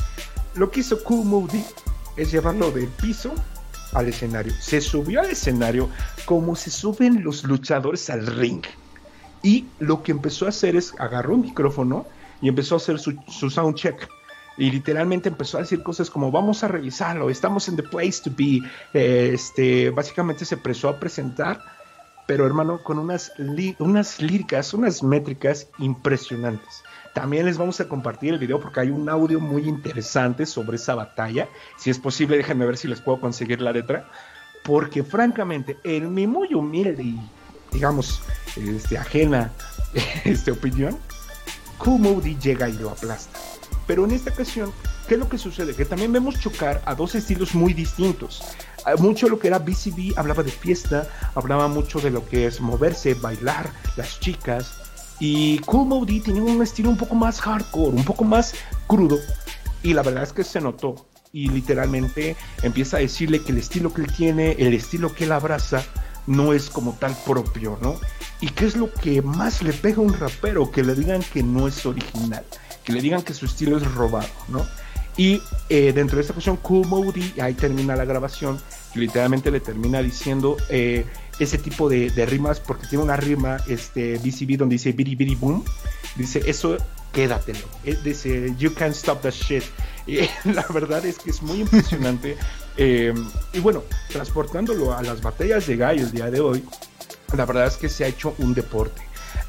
lo que hizo Cool Moody es llevarlo del piso al escenario. Se subió al escenario como se suben los luchadores al ring. Y lo que empezó a hacer es agarró un micrófono y empezó a hacer su, su sound check y literalmente empezó a decir cosas como vamos a revisarlo, estamos en the place to be, este, básicamente se empezó a presentar, pero hermano, con unas, unas líricas, unas métricas impresionantes. También les vamos a compartir el video porque hay un audio muy interesante sobre esa batalla. Si es posible, déjenme ver si les puedo conseguir la letra. Porque francamente, en mi muy humilde y, digamos, este, ajena este, opinión, Cool llega y lo aplasta. Pero en esta ocasión, ¿qué es lo que sucede? Que también vemos chocar a dos estilos muy distintos. Ah, mucho lo que era BCB hablaba de fiesta, hablaba mucho de lo que es moverse, bailar, las chicas. Y Cool Modi tenía un estilo un poco más hardcore, un poco más crudo. Y la verdad es que se notó. Y literalmente empieza a decirle que el estilo que él tiene, el estilo que él abraza, no es como tal propio, ¿no? ¿Y qué es lo que más le pega a un rapero? Que le digan que no es original que le digan que su estilo es robado, ¿no? Y eh, dentro de esta cuestión, Cool Moody, ahí termina la grabación, que literalmente le termina diciendo eh, ese tipo de, rimas, porque tiene una rima, este, BCB, donde dice biri biri boom, dice, eso quédatelo, eh, dice, you can't stop that shit. Y la verdad es que es muy impresionante. y bueno, transportándolo a las batallas de gallo el día de hoy, la verdad es que se ha hecho un deporte.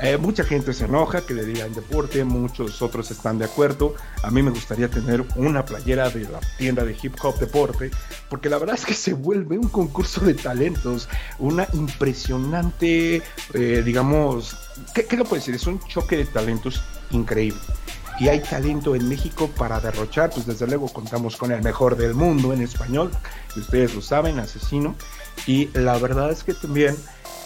Eh, mucha gente se enoja que le digan deporte, muchos otros están de acuerdo. A mí me gustaría tener una playera de la tienda de hip hop deporte, porque la verdad es que se vuelve un concurso de talentos, una impresionante, eh, digamos, ¿qué, ¿qué lo puedo decir? Es un choque de talentos increíble y hay talento en México para derrochar, pues desde luego contamos con el mejor del mundo en español, y ustedes lo saben, asesino, y la verdad es que también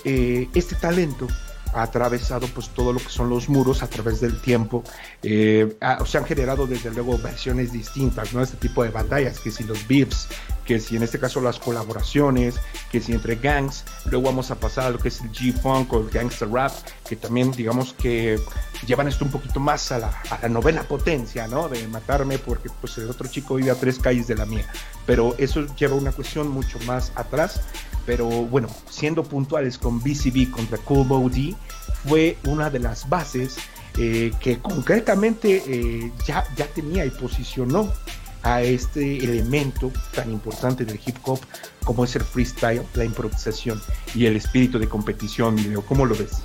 eh, este talento ha atravesado pues todo lo que son los muros a través del tiempo. Eh, se han generado desde luego versiones distintas, ¿no? Este tipo de batallas, que si los beefs, que si en este caso las colaboraciones, que si entre gangs, luego vamos a pasar a lo que es el G-Funk o el Gangster Rap, que también digamos que llevan esto un poquito más a la, a la novena potencia, ¿no? De matarme porque pues el otro chico vive a tres calles de la mía. Pero eso lleva una cuestión mucho más atrás. Pero bueno, siendo puntuales con BCB contra Cool D, fue una de las bases eh, que concretamente eh, ya, ya tenía y posicionó a este elemento tan importante del hip hop como es el freestyle, la improvisación y el espíritu de competición. ¿Cómo lo ves?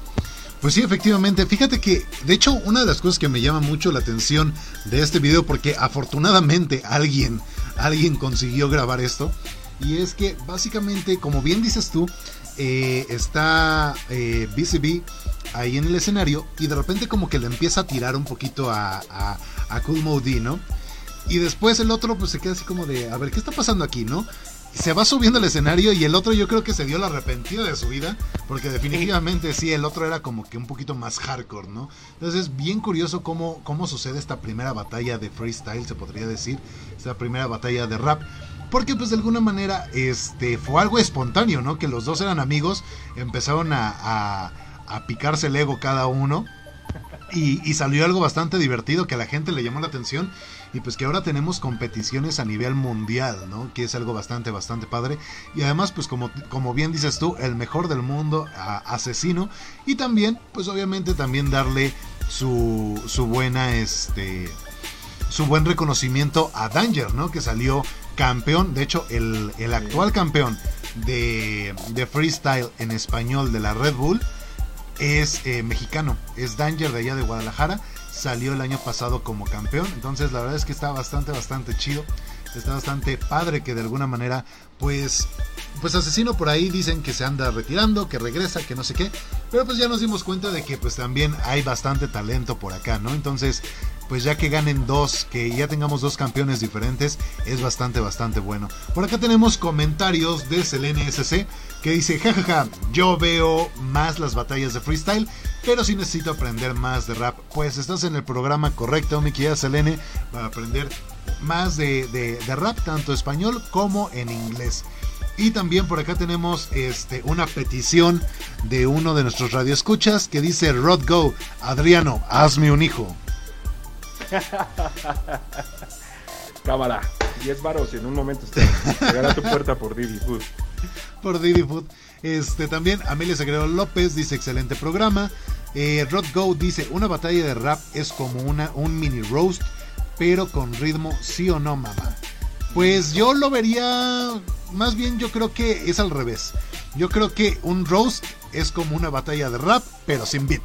Pues sí, efectivamente. Fíjate que, de hecho, una de las cosas que me llama mucho la atención de este video, porque afortunadamente alguien, alguien consiguió grabar esto, y es que básicamente, como bien dices tú, eh, está eh, BCB ahí en el escenario y de repente como que le empieza a tirar un poquito a, a, a Cool Modi, ¿no? Y después el otro pues se queda así como de, a ver, ¿qué está pasando aquí, no? se va subiendo al escenario y el otro yo creo que se dio la arrepentida de su vida, porque definitivamente sí, el otro era como que un poquito más hardcore, ¿no? Entonces es bien curioso cómo, cómo sucede esta primera batalla de freestyle, se podría decir, esta primera batalla de rap. Porque pues de alguna manera este, fue algo espontáneo, ¿no? Que los dos eran amigos, empezaron a, a, picarse el ego cada uno. Y, y, salió algo bastante divertido que a la gente le llamó la atención y pues que ahora tenemos competiciones a nivel mundial, ¿no? Que es algo bastante, bastante padre. Y además, pues como, como bien dices tú, el mejor del mundo, asesino. Y también, pues obviamente también darle su, su buena, este, su buen reconocimiento a Danger, ¿no? Que salió campeón, de hecho, el, el actual campeón de, de freestyle en español de la Red Bull es eh, mexicano, es Danger de allá de Guadalajara salió el año pasado como campeón. Entonces la verdad es que está bastante, bastante chido. Está bastante padre que de alguna manera, pues, pues Asesino por ahí dicen que se anda retirando, que regresa, que no sé qué. Pero pues ya nos dimos cuenta de que pues también hay bastante talento por acá, ¿no? Entonces, pues ya que ganen dos, que ya tengamos dos campeones diferentes, es bastante, bastante bueno. Por acá tenemos comentarios de Selene SC que dice, jajaja, yo veo más las batallas de freestyle, pero si necesito aprender más de rap. Pues estás en el programa correcto, mi querida Selene, para aprender más de, de, rap, tanto español como en inglés. Y también por acá tenemos este, una petición de uno de nuestros radioescuchas que dice, Rod Go, Adriano, hazme un hijo. Cámara, 10 varos y en un momento llegará a tu puerta por Didi Food. Por Didi Food. Este, también Amelia Sagredo López dice excelente programa. Eh, Rod Go dice una batalla de rap es como una, un mini roast, pero con ritmo sí o no, mamá. Pues yo lo vería, más bien yo creo que es al revés. Yo creo que un roast es como una batalla de rap, pero sin beat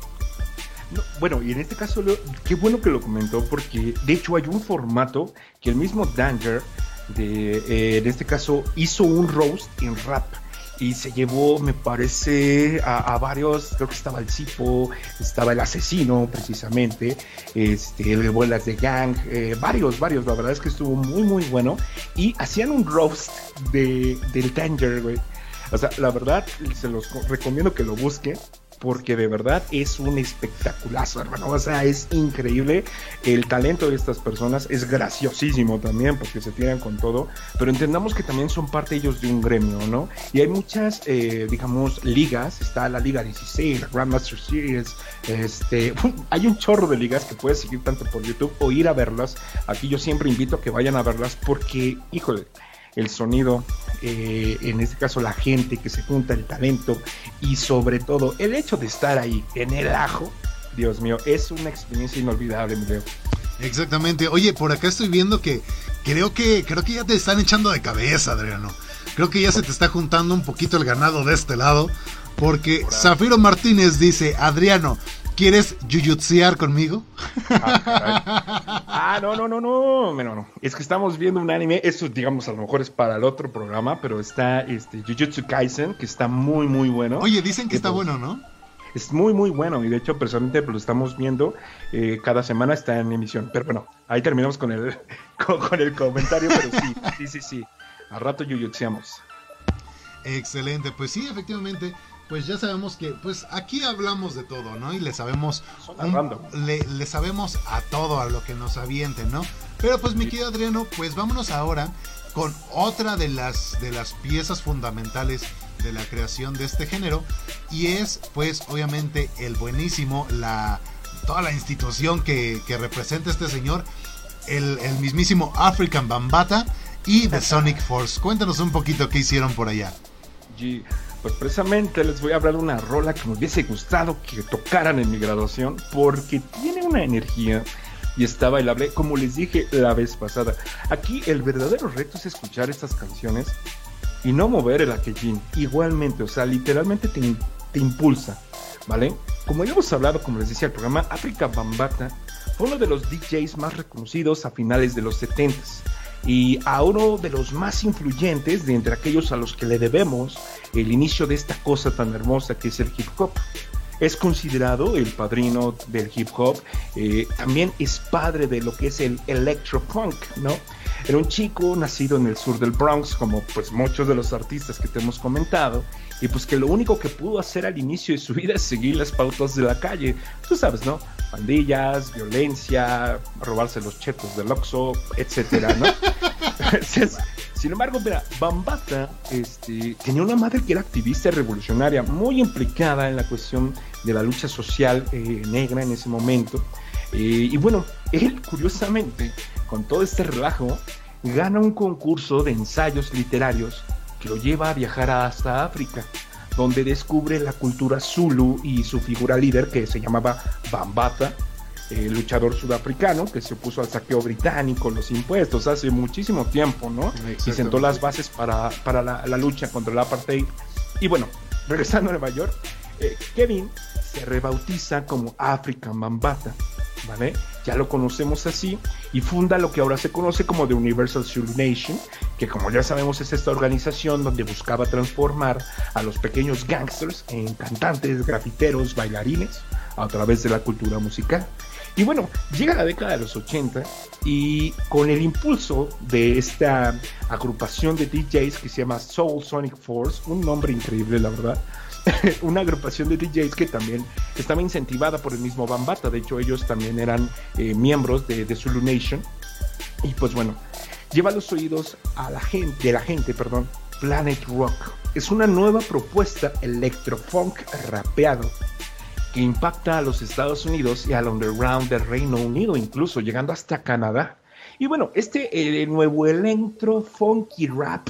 bueno, y en este caso, qué bueno que lo comentó, porque de hecho hay un formato que el mismo Danger, de, eh, en este caso, hizo un roast en rap. Y se llevó, me parece, a, varios, creo que estaba el Cipo, estaba el asesino, precisamente, este, bolas de gang, eh, varios, varios, la verdad es que estuvo muy, muy bueno. Y hacían un roast de, del Danger, güey. O sea, la verdad, se los recomiendo que lo busquen porque de verdad es un espectaculazo, hermano. O sea, es increíble el talento de estas personas, es graciosísimo también porque se tiran con todo, pero entendamos que también son parte ellos de un gremio, ¿no? Y hay muchas, eh, digamos, ligas, está la Liga 16, la Grandmaster Series, este, hay un chorro de ligas que puedes seguir tanto por YouTube o ir a verlas. Aquí yo siempre invito a que vayan a verlas porque, híjole, el sonido, eh, en este caso la gente que se junta, el talento y sobre todo el hecho de estar ahí en el ajo, Dios mío, es una experiencia inolvidable, mi Exactamente. Oye, por acá estoy viendo que creo que creo que ya te están echando de cabeza, Adriano. Creo que ya se te está juntando un poquito el ganado de este lado. Porque Zafiro Martínez dice, Adriano, ¿Quieres yuyutsear conmigo? Ah, ah, no, no, no, no, no, no. Es que estamos viendo un anime, eso digamos a lo mejor es para el otro programa, pero está este Jujutsu Kaisen, que está muy, muy bueno. Oye, dicen que está bueno, ¿no? Es muy, muy bueno y de hecho personalmente lo estamos viendo, eh, cada semana está en emisión. Pero bueno, ahí terminamos con el, con, el comentario, pero sí, sí, sí, sí. A rato yuyutseamos. Excelente, pues sí, efectivamente pues ya sabemos que pues aquí hablamos de todo, ¿no? Y le sabemos random. le, le sabemos a todo a lo que nos avienten, ¿no? Pero pues mi querido Adriano, pues vámonos ahora con otra de las de las piezas fundamentales de la creación de este género y es pues obviamente el buenísimo la toda la institución que, que representa este señor el, el mismísimo African Bambata y The Sonic Force cuéntanos un poquito qué hicieron por allá G. Pues precisamente les voy a hablar de una rola que me hubiese gustado que tocaran en mi graduación porque tiene una energía y está bailable, como les dije la vez pasada. Aquí el verdadero reto es escuchar estas canciones y no mover el aquellín. Igualmente, o sea, literalmente te, te impulsa, ¿vale? Como ya hemos hablado, como les decía, el programa África Bambata fue uno de los DJs más reconocidos a finales de los 70s y a uno de los más influyentes de entre aquellos a los que le debemos el inicio de esta cosa tan hermosa que es el hip hop. Es considerado el padrino del hip hop, eh, también es padre de lo que es el electropunk, ¿no? Era un chico nacido en el sur del Bronx, como pues muchos de los artistas que te hemos comentado, y pues que lo único que pudo hacer al inicio de su vida es seguir las pautas de la calle. Tú sabes, ¿no? Pandillas, violencia, robarse los chetos del Oxxo, etcétera, ¿no? Sin embargo, mira, Bambata este, tenía una madre que era activista y revolucionaria, muy implicada en la cuestión de la lucha social eh, negra en ese momento. Eh, y bueno, él curiosamente, con todo este relajo, gana un concurso de ensayos literarios que lo lleva a viajar hasta África, donde descubre la cultura Zulu y su figura líder que se llamaba Bambata, eh, luchador sudafricano que se opuso al saqueo británico, los impuestos, hace muchísimo tiempo, ¿no? Y sentó las bases para, para la, la, lucha contra el apartheid. Y bueno, regresando a Nueva York, eh, Kevin se rebautiza como African Bambata, ¿vale? Ya lo conocemos así y funda lo que ahora se conoce como The Universal Zulu Nation, que como ya sabemos es esta organización donde buscaba transformar a los pequeños gangsters en cantantes, grafiteros, bailarines a través de la cultura musical. Y bueno, llega la década de los 80 y con el impulso de esta agrupación de DJs que se llama Soul Sonic Force, un nombre increíble la verdad, una agrupación de DJs que también estaba incentivada por el mismo Bambata, de hecho ellos también eran eh, miembros de, de, Zulu Nation. Y pues bueno, lleva los oídos a la gente, de la gente, perdón, Planet Rock. Es una nueva propuesta electrofunk rapeado que impacta a los Estados Unidos y al underground del Reino Unido, incluso llegando hasta Canadá. Y bueno, este eh, nuevo electro funky rap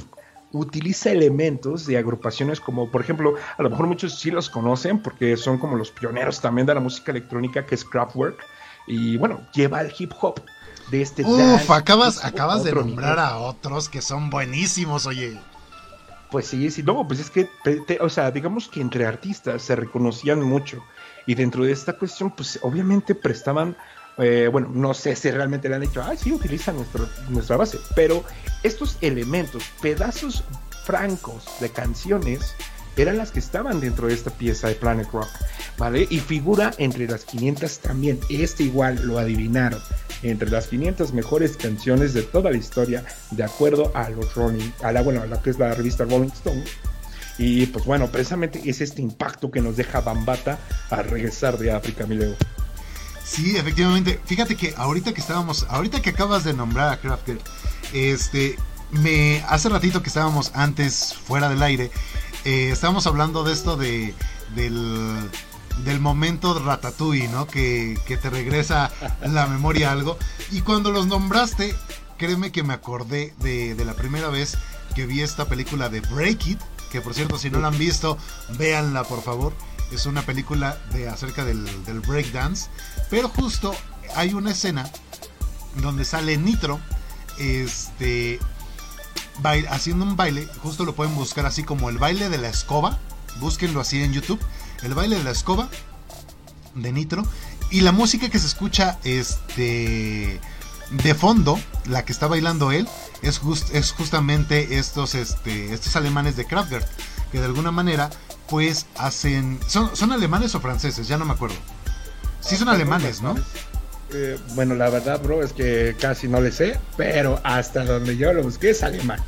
utiliza elementos de agrupaciones como, por ejemplo, a lo mejor muchos sí los conocen porque son como los pioneros también de la música electrónica, que es Kraftwerk. Y bueno, lleva el hip hop de este. Uf, dance, acabas, acabas de nombrar nivel. a otros que son buenísimos, oye. Pues sí, sí, no, pues es que, te, te, o sea, digamos que entre artistas se reconocían mucho. Y dentro de esta cuestión, pues obviamente prestaban, eh, bueno, no sé si realmente le han dicho, ah, sí, utiliza nuestro, nuestra base, pero estos elementos, pedazos francos de canciones, eran las que estaban dentro de esta pieza de Planet Rock, ¿vale? Y figura entre las 500 también, este igual lo adivinaron, entre las 500 mejores canciones de toda la historia, de acuerdo a los Rolling, a la, bueno, a la que es la revista Rolling Stone, y pues bueno, precisamente es este impacto que nos deja Bambata al regresar de África, mi. Sí, efectivamente. Fíjate que ahorita que estábamos, ahorita que acabas de nombrar a Crafter, este, me hace ratito que estábamos antes fuera del aire, eh, estábamos hablando de esto de del, del momento Ratatouille, ¿no? Que, que te regresa la memoria algo. Y cuando los nombraste, créeme que me acordé de, de la primera vez que vi esta película de Break It que por cierto si no la han visto, véanla por favor. Es una película de acerca del, del breakdance. Pero justo hay una escena donde sale Nitro este, baile, haciendo un baile. Justo lo pueden buscar así como el baile de la escoba. Búsquenlo así en YouTube. El baile de la escoba de Nitro. Y la música que se escucha este, de fondo, la que está bailando él, es, just, es justamente estos, este, estos alemanes de Kraftwerk, que de alguna manera, pues hacen. ¿Son, son alemanes o franceses? Ya no me acuerdo. Sí, son alemanes, ¿no? Eh, bueno, la verdad, bro, es que casi no le sé, pero hasta donde yo lo busqué es alemán.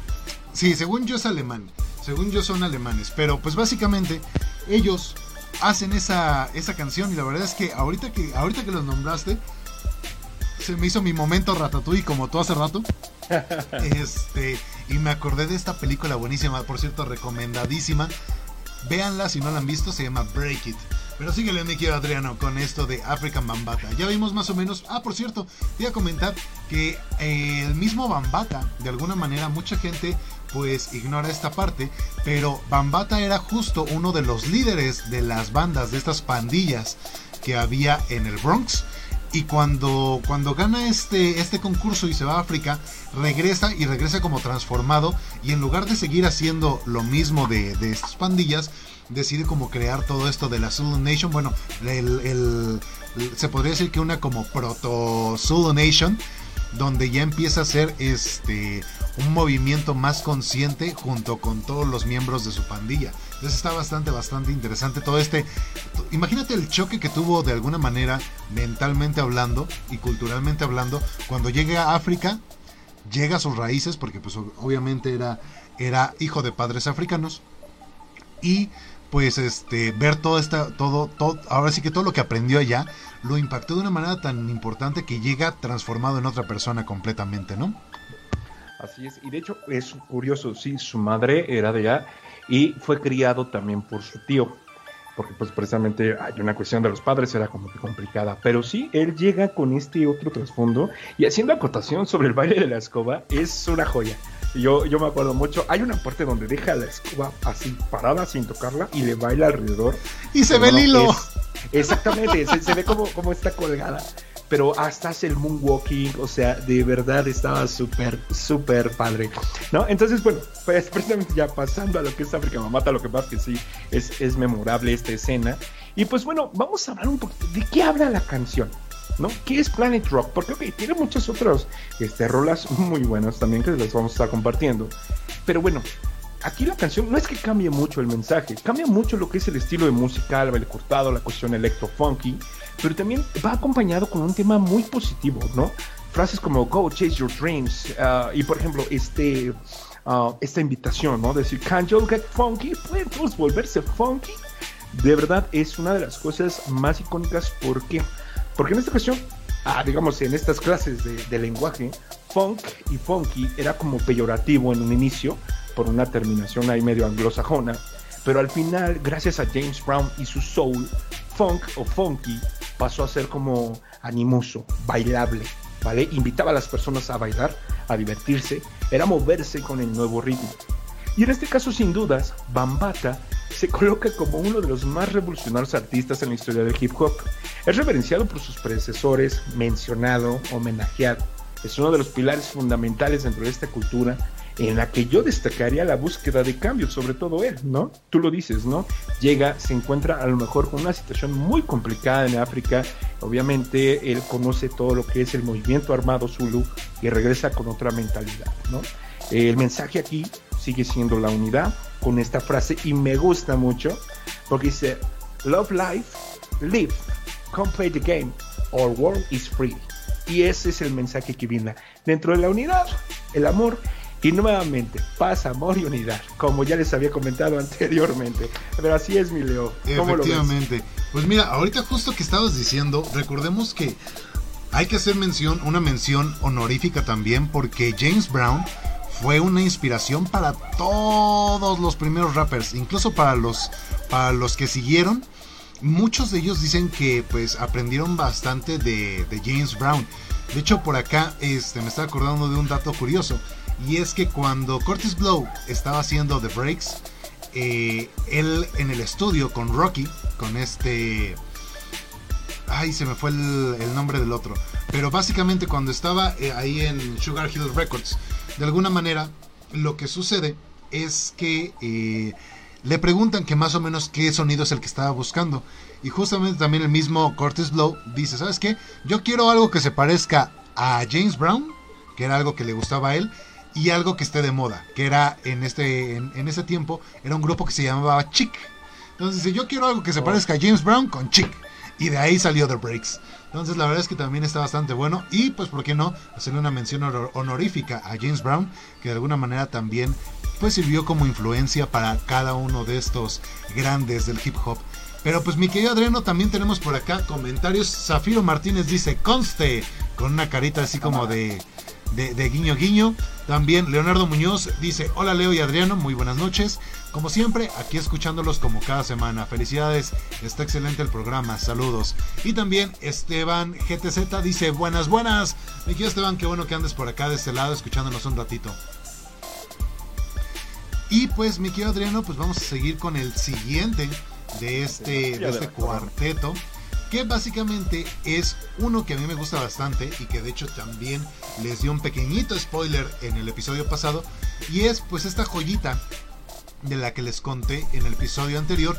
Sí, según yo es alemán. Según yo son alemanes. Pero pues básicamente ellos hacen esa, esa canción y la verdad es que ahorita que ahorita que los nombraste se me hizo mi momento Ratatouille como tú hace rato. este, y me acordé de esta película buenísima, por cierto, recomendadísima. Véanla si no la han visto, se llama Break It. Pero síguele, mi querido Adriano, con esto de African Bambata. Ya vimos más o menos. Ah, por cierto, te iba a comentar que eh, el mismo Bambata, de alguna manera, mucha gente pues ignora esta parte, pero Bambata era justo uno de los líderes de las bandas, de estas pandillas que había en el Bronx. Y cuando, cuando gana este, este concurso y se va a África, regresa y regresa como transformado. Y en lugar de seguir haciendo lo mismo de, de estas pandillas, decide como crear todo esto de la Zulu Nation. Bueno, el, se podría decir que una como proto Zulu Nation, donde ya empieza a ser este un movimiento más consciente junto con todos los miembros de su pandilla. Entonces está bastante, bastante interesante todo este. Imagínate el choque que tuvo de alguna manera, mentalmente hablando y culturalmente hablando, cuando llega a África, llega a sus raíces, porque pues obviamente era, era hijo de padres africanos, y pues este ver todo esta todo todo ahora sí que todo lo que aprendió allá lo impactó de una manera tan importante que llega transformado en otra persona completamente, ¿no? Así es, y de hecho es curioso, sí, su madre era de allá y fue criado también por su tío, porque pues precisamente hay una cuestión de los padres, era como que complicada, pero sí, él llega con este otro trasfondo y haciendo acotación sobre el baile de la escoba, es una joya. Yo, yo me acuerdo mucho. Hay una parte donde deja la escoba así parada sin tocarla y le baila alrededor. Y se ve el hilo. exactamente, se, ve como, como está colgada. Pero hasta hace el moonwalking, o sea, de verdad estaba súper, súper padre, ¿no? Entonces, bueno, pues precisamente ya pasando a lo que es África Mamata, lo que pasa que sí, es, es memorable esta escena. Y pues bueno, vamos a hablar un poquito de qué habla la canción. ¿no? ¿Qué es Planet Rock? Porque, ok, tiene muchas otras este, rolas muy buenas también que les vamos a estar compartiendo. Pero bueno, aquí la canción no es que cambie mucho el mensaje, cambia mucho lo que es el estilo de música, el cortado, la cuestión electro funky, pero también va acompañado con un tema muy positivo, ¿no? Frases como Go chase your dreams, uh, y por ejemplo, este, uh, esta invitación, ¿no? Decir, Can you get funky? ¿Pueden volverse funky? De verdad es una de las cosas más icónicas porque porque en esta ocasión, ah, digamos, en estas clases de, lenguaje, funk y funky era como peyorativo en un inicio, por una terminación ahí medio anglosajona, pero al final, gracias a James Brown y su soul, funk o funky pasó a ser como animoso, bailable, ¿vale? Invitaba a las personas a bailar, a divertirse, era moverse con el nuevo ritmo. Y en este caso, sin dudas, Bambata se coloca como uno de los más revolucionarios artistas en la historia del hip hop. Es reverenciado por sus predecesores, mencionado, homenajeado. Es uno de los pilares fundamentales dentro de esta cultura en la que yo destacaría la búsqueda de cambio, sobre todo él, ¿no? Tú lo dices, ¿no? Llega, se encuentra a lo mejor con una situación muy complicada en África, obviamente él conoce todo lo que es el movimiento armado Zulu y regresa con otra mentalidad, ¿no? El mensaje aquí sigue siendo la unidad con esta frase y me gusta mucho porque dice, love life, live, come play the game, our world is free. Y ese es el mensaje que viene dentro de la unidad, el amor y nuevamente, paz, amor y unidad, como ya les había comentado anteriormente. Pero así es, mi Leo. Efectivamente. Pues mira, ahorita justo que estabas diciendo, recordemos que hay que hacer mención, una mención honorífica también, porque James Brown fue una inspiración para todos los primeros rappers, incluso para los, para los que siguieron. Muchos de ellos dicen que pues aprendieron bastante de, James Brown. De hecho, por acá este, me estaba acordando de un dato curioso. Y es que cuando Curtis Blow estaba haciendo The Breaks, eh, él en el estudio con Rocky, con este... Ay, se me fue el, nombre del otro. Pero básicamente cuando estaba eh, ahí en Sugar Hill Records, de alguna manera, lo que sucede es que eh, le preguntan que más o menos qué sonido es el que estaba buscando. Y justamente también el mismo Curtis Blow dice, ¿sabes qué? Yo quiero algo que se parezca a James Brown, que era algo que le gustaba a él, y algo que esté de moda, que era en este en, ese tiempo era un grupo que se llamaba Chic. Entonces dice, yo quiero algo que se oh. parezca a James Brown con Chic. Y de ahí salió The Breaks. Entonces la verdad es que también está bastante bueno. Y pues, ¿por qué no? Hacerle una mención honorífica a James Brown, que de alguna manera también pues sirvió como influencia para cada uno de estos grandes del hip hop. Pero pues mi querido Adriano, también tenemos por acá comentarios. Zafiro Martínez dice, conste, con una carita así como de, de, guiño guiño. También Leonardo Muñoz dice, hola Leo y Adriano, muy buenas noches. Como siempre, aquí escuchándolos como cada semana. Felicidades, está excelente el programa, saludos. Y también Esteban GTZ dice, buenas, buenas. Mi querido Esteban, qué bueno que andes por acá de este lado escuchándonos un ratito. Y pues mi querido Adriano, pues vamos a seguir con el siguiente de este, de este cuarteto, que básicamente es uno que a mí me gusta bastante y que de hecho también les dio un pequeñito spoiler en el episodio pasado, y es pues esta joyita de la que les conté en el episodio anterior,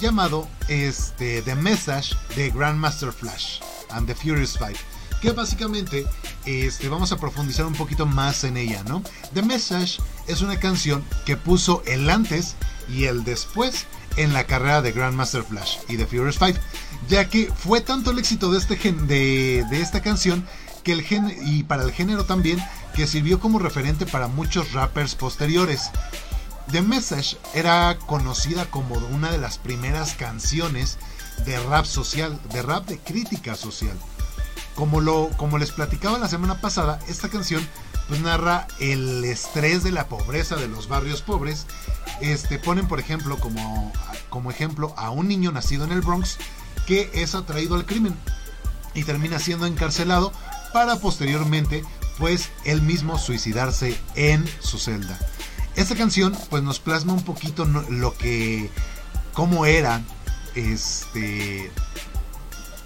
llamado este, The Message de Grandmaster Flash and the Furious Five que básicamente este, vamos a profundizar un poquito más en ella, ¿no? The Message es una canción que puso el antes y el después en la carrera de Grandmaster Flash y de Furious 5, ya que fue tanto el éxito de, este de, de esta canción que el gen y para el género también que sirvió como referente para muchos rappers posteriores. The Message era conocida como una de las primeras canciones de rap social, de rap de crítica social. Como, lo, como les platicaba la semana pasada, esta canción pues narra el estrés de la pobreza de los barrios pobres. Este, ponen, por ejemplo, como, como ejemplo a un niño nacido en el Bronx que es atraído al crimen y termina siendo encarcelado para posteriormente, pues, él mismo suicidarse en su celda. Esta canción, pues, nos plasma un poquito lo que, cómo era, este,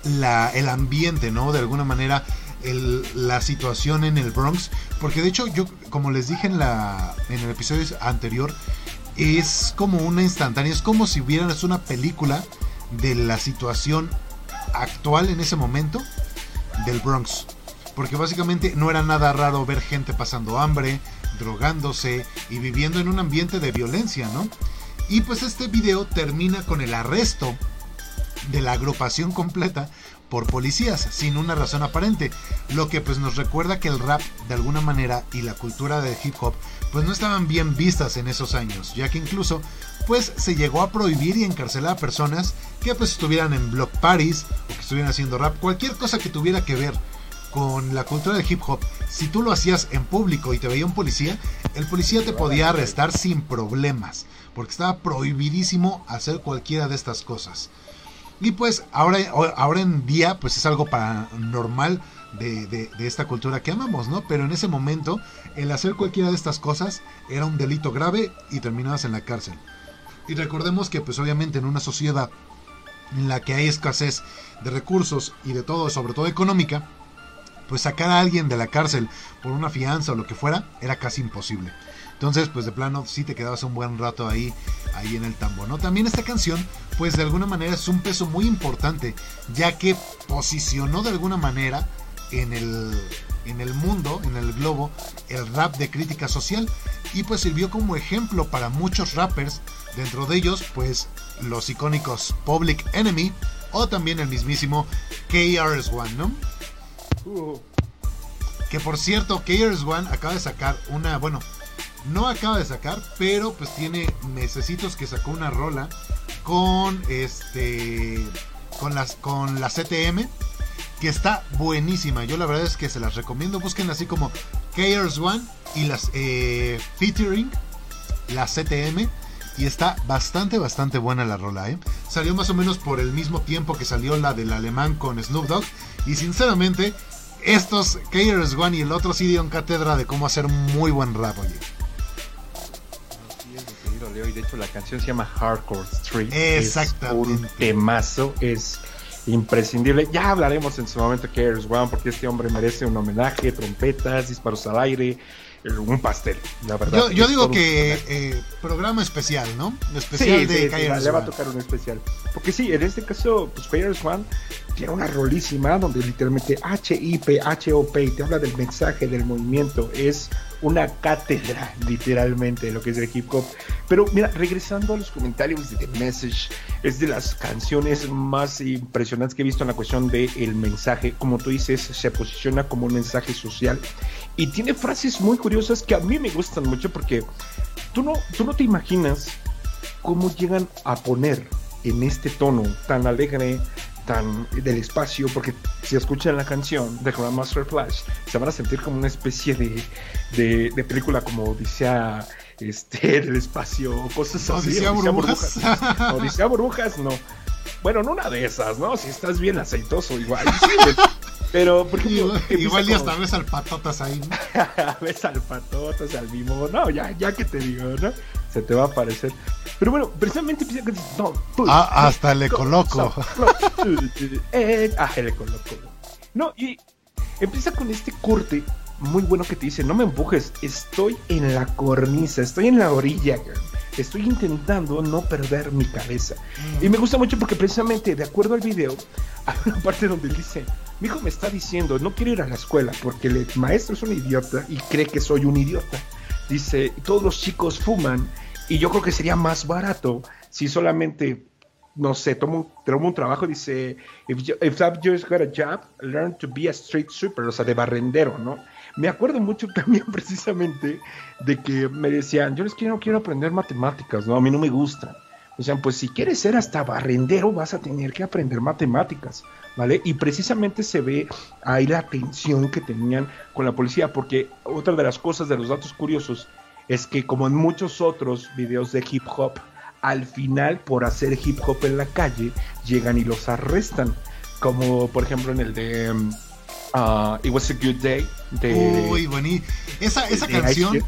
el ambiente, ¿no? De alguna manera, la situación en el Bronx. Porque de hecho, yo, como les dije en, en el episodio anterior, es como una instantánea, es como si vieran una película de la situación actual en ese momento del Bronx. Porque básicamente no era nada raro ver gente pasando hambre, drogándose y viviendo en un ambiente de violencia, ¿no? Y pues este video termina con el arresto de la agrupación completa por policías sin una razón aparente, lo que pues nos recuerda que el rap de alguna manera y la cultura de hip hop pues no estaban bien vistas en esos años, ya que incluso pues se llegó a prohibir y encarcelar a personas que pues estuvieran en block parties o que estuvieran haciendo rap, cualquier cosa que tuviera que ver con la cultura del hip hop, si tú lo hacías en público y te veía un policía, el policía te podía arrestar sin problemas, porque estaba prohibidísimo hacer cualquiera de estas cosas. Y pues ahora, ahora en día pues es algo paranormal de, de, de, esta cultura que amamos, ¿no? Pero en ese momento el hacer cualquiera de estas cosas era un delito grave y terminabas en la cárcel. Y recordemos que pues obviamente en una sociedad en la que hay escasez de recursos y de todo, sobre todo económica, pues sacar a alguien de la cárcel por una fianza o lo que fuera era casi imposible. Entonces, pues de plano sí te quedabas un buen rato ahí, ahí en el tambo, ¿no? También esta canción, pues de alguna manera es un peso muy importante, ya que posicionó de alguna manera en el, en el mundo, en el globo, el rap de crítica social y pues sirvió como ejemplo para muchos rappers, dentro de ellos pues los icónicos Public Enemy o también el mismísimo KRS-One, ¿no? Uh. Que por cierto, KRS-One acaba de sacar una, bueno, no acaba de sacar, pero pues tiene necesitos que sacó una rola con este con las con la CTM que está buenísima. Yo la verdad es que se las recomiendo. Busquen así como KRS One y las eh, featuring la CTM y está bastante bastante buena la rola. ¿eh? Salió más o menos por el mismo tiempo que salió la del alemán con Snoop Dogg y sinceramente estos KRS One y el otro sí dieron cátedra de cómo hacer muy buen rap, oye y de hecho la canción se llama Hardcore Street. Exactamente. Es un temazo, es imprescindible. Ya hablaremos en su momento de KRS One porque este hombre merece un homenaje, trompetas, disparos al aire, eh, un pastel, la verdad. Yo, digo que eh, programa especial, ¿no? Especial de sí, Le va a tocar un especial. Porque sí, en este caso, pues KRS One tiene una rolísima donde literalmente H-I-P, H-O-P, te habla del mensaje, del movimiento, es una cátedra, literalmente, de lo que es el hip hop. Pero mira, regresando a los comentarios de The Message, es de las canciones más impresionantes que he visto en la cuestión del el mensaje. Como tú dices, se posiciona como un mensaje social y tiene frases muy curiosas que a mí me gustan mucho porque tú no, tú no te imaginas cómo llegan a poner en este tono tan alegre, tan del espacio, porque si escuchan la canción de Grandmaster Flash, se van a sentir como una especie de, de, película como Odisea este, del espacio, cosas así. Odisea, burbujas. Odisea burbujas, no. Bueno, no una de esas, ¿no? Si estás bien aceitoso, igual. pero, por ejemplo, igual, y hasta ves al patotas ahí, ¿no? ves al patotas, al mismo. No, ya, ya que te digo, ¿no? Se te va a aparecer. Pero bueno, precisamente no, ah, hasta le coloco. Eh, ah, le coloco. No, y empieza con este corte muy bueno que te dice, no me empujes, estoy en la cornisa, estoy en la orilla, estoy intentando no perder mi cabeza. Mm. Y me gusta mucho porque precisamente, de acuerdo al video, hay una parte donde dice, mi hijo me está diciendo, no quiero ir a la escuela porque el maestro es un idiota y cree que soy un idiota. Dice, todos los chicos fuman y yo creo que sería más barato si solamente, no sé, tomo, tomo un trabajo y dice, if, you, if I've just got a job, learn to be a street sweeper, o sea, de barrendero, ¿no? Me acuerdo mucho también precisamente de que me decían, yo es que no quiero aprender matemáticas, ¿no? A mí no me gusta. O sea, pues si quieres ser hasta barrendero vas a tener que aprender matemáticas, ¿vale? Y precisamente se ve ahí la tensión que tenían con la policía, porque otra de las cosas de los datos curiosos es que como en muchos otros videos de hip hop, al final por hacer hip hop en la calle llegan y los arrestan. Como por ejemplo en el de um, uh, It Was a Good Day. De, Uy, buení. Esa, esa canción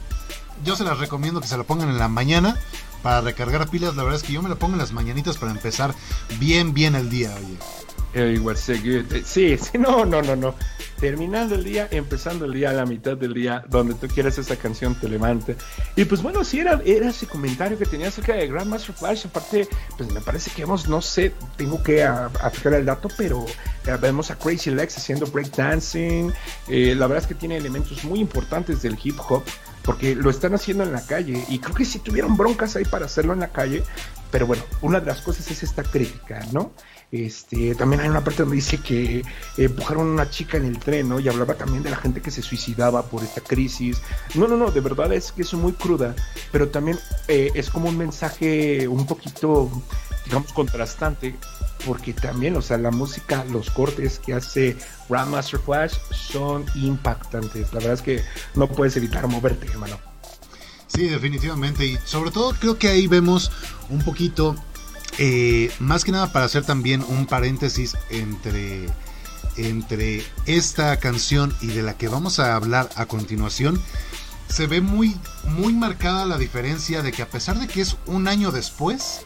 yo se las recomiendo que se la pongan en la mañana para recargar pilas. La verdad es que yo me la pongo en las mañanitas para empezar bien, bien el día, oye. It Sí, sí, no, no, no, no terminando el día, empezando el día, a la mitad del día, donde tú quieres esa canción te levante. Y pues bueno, si era, era ese comentario que tenía acerca de Grandmaster Flash. Aparte, pues me parece que hemos, no sé, tengo que fijar el dato, pero eh, vemos a Crazy Legs haciendo breakdancing. Eh, la verdad es que tiene elementos muy importantes del hip hop porque lo están haciendo en la calle y creo que si tuvieron broncas ahí para hacerlo en la calle, pero bueno, una de las cosas es esta crítica, ¿no? Este, también hay una parte donde dice que empujaron a una chica en el tren. Y hablaba también de la gente que se suicidaba por esta crisis. No, no, no, de verdad es que es muy cruda, pero también eh, es como un mensaje un poquito, digamos, contrastante, porque también, o sea, la música, los cortes que hace Grandmaster Flash son impactantes. La verdad es que no puedes evitar moverte, hermano. Sí, definitivamente. Y sobre todo creo que ahí vemos un poquito eh, más que nada para hacer también un paréntesis entre, entre esta canción y de la que vamos a hablar a continuación, se ve muy, muy marcada la diferencia de que a pesar de que es un año después,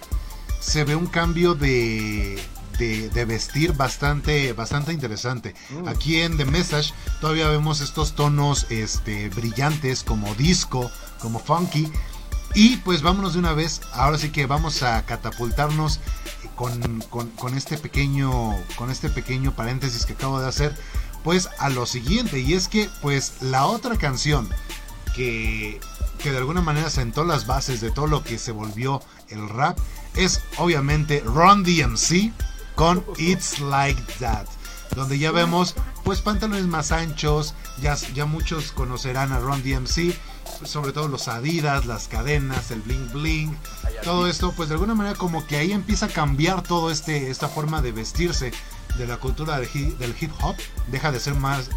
se ve un cambio de, de, vestir bastante, bastante interesante. Mm. Aquí en The Message todavía vemos estos tonos este, brillantes como disco, como funky, y pues vámonos de una vez, ahora sí que vamos a catapultarnos con, este pequeño con este pequeño paréntesis que acabo de hacer, pues a lo siguiente, y es que pues la otra canción que, que de alguna manera sentó las bases de todo lo que se volvió el rap es obviamente Run DMC con It's Like That donde ya vemos pues pantalones más anchos, ya, ya muchos conocerán a Run DMC, sobre todo los Adidas, las cadenas, el bling bling, todo esto, pues de alguna manera como que ahí empieza a cambiar todo este esta forma de vestirse de la cultura del hip, del hip hop, deja de ser más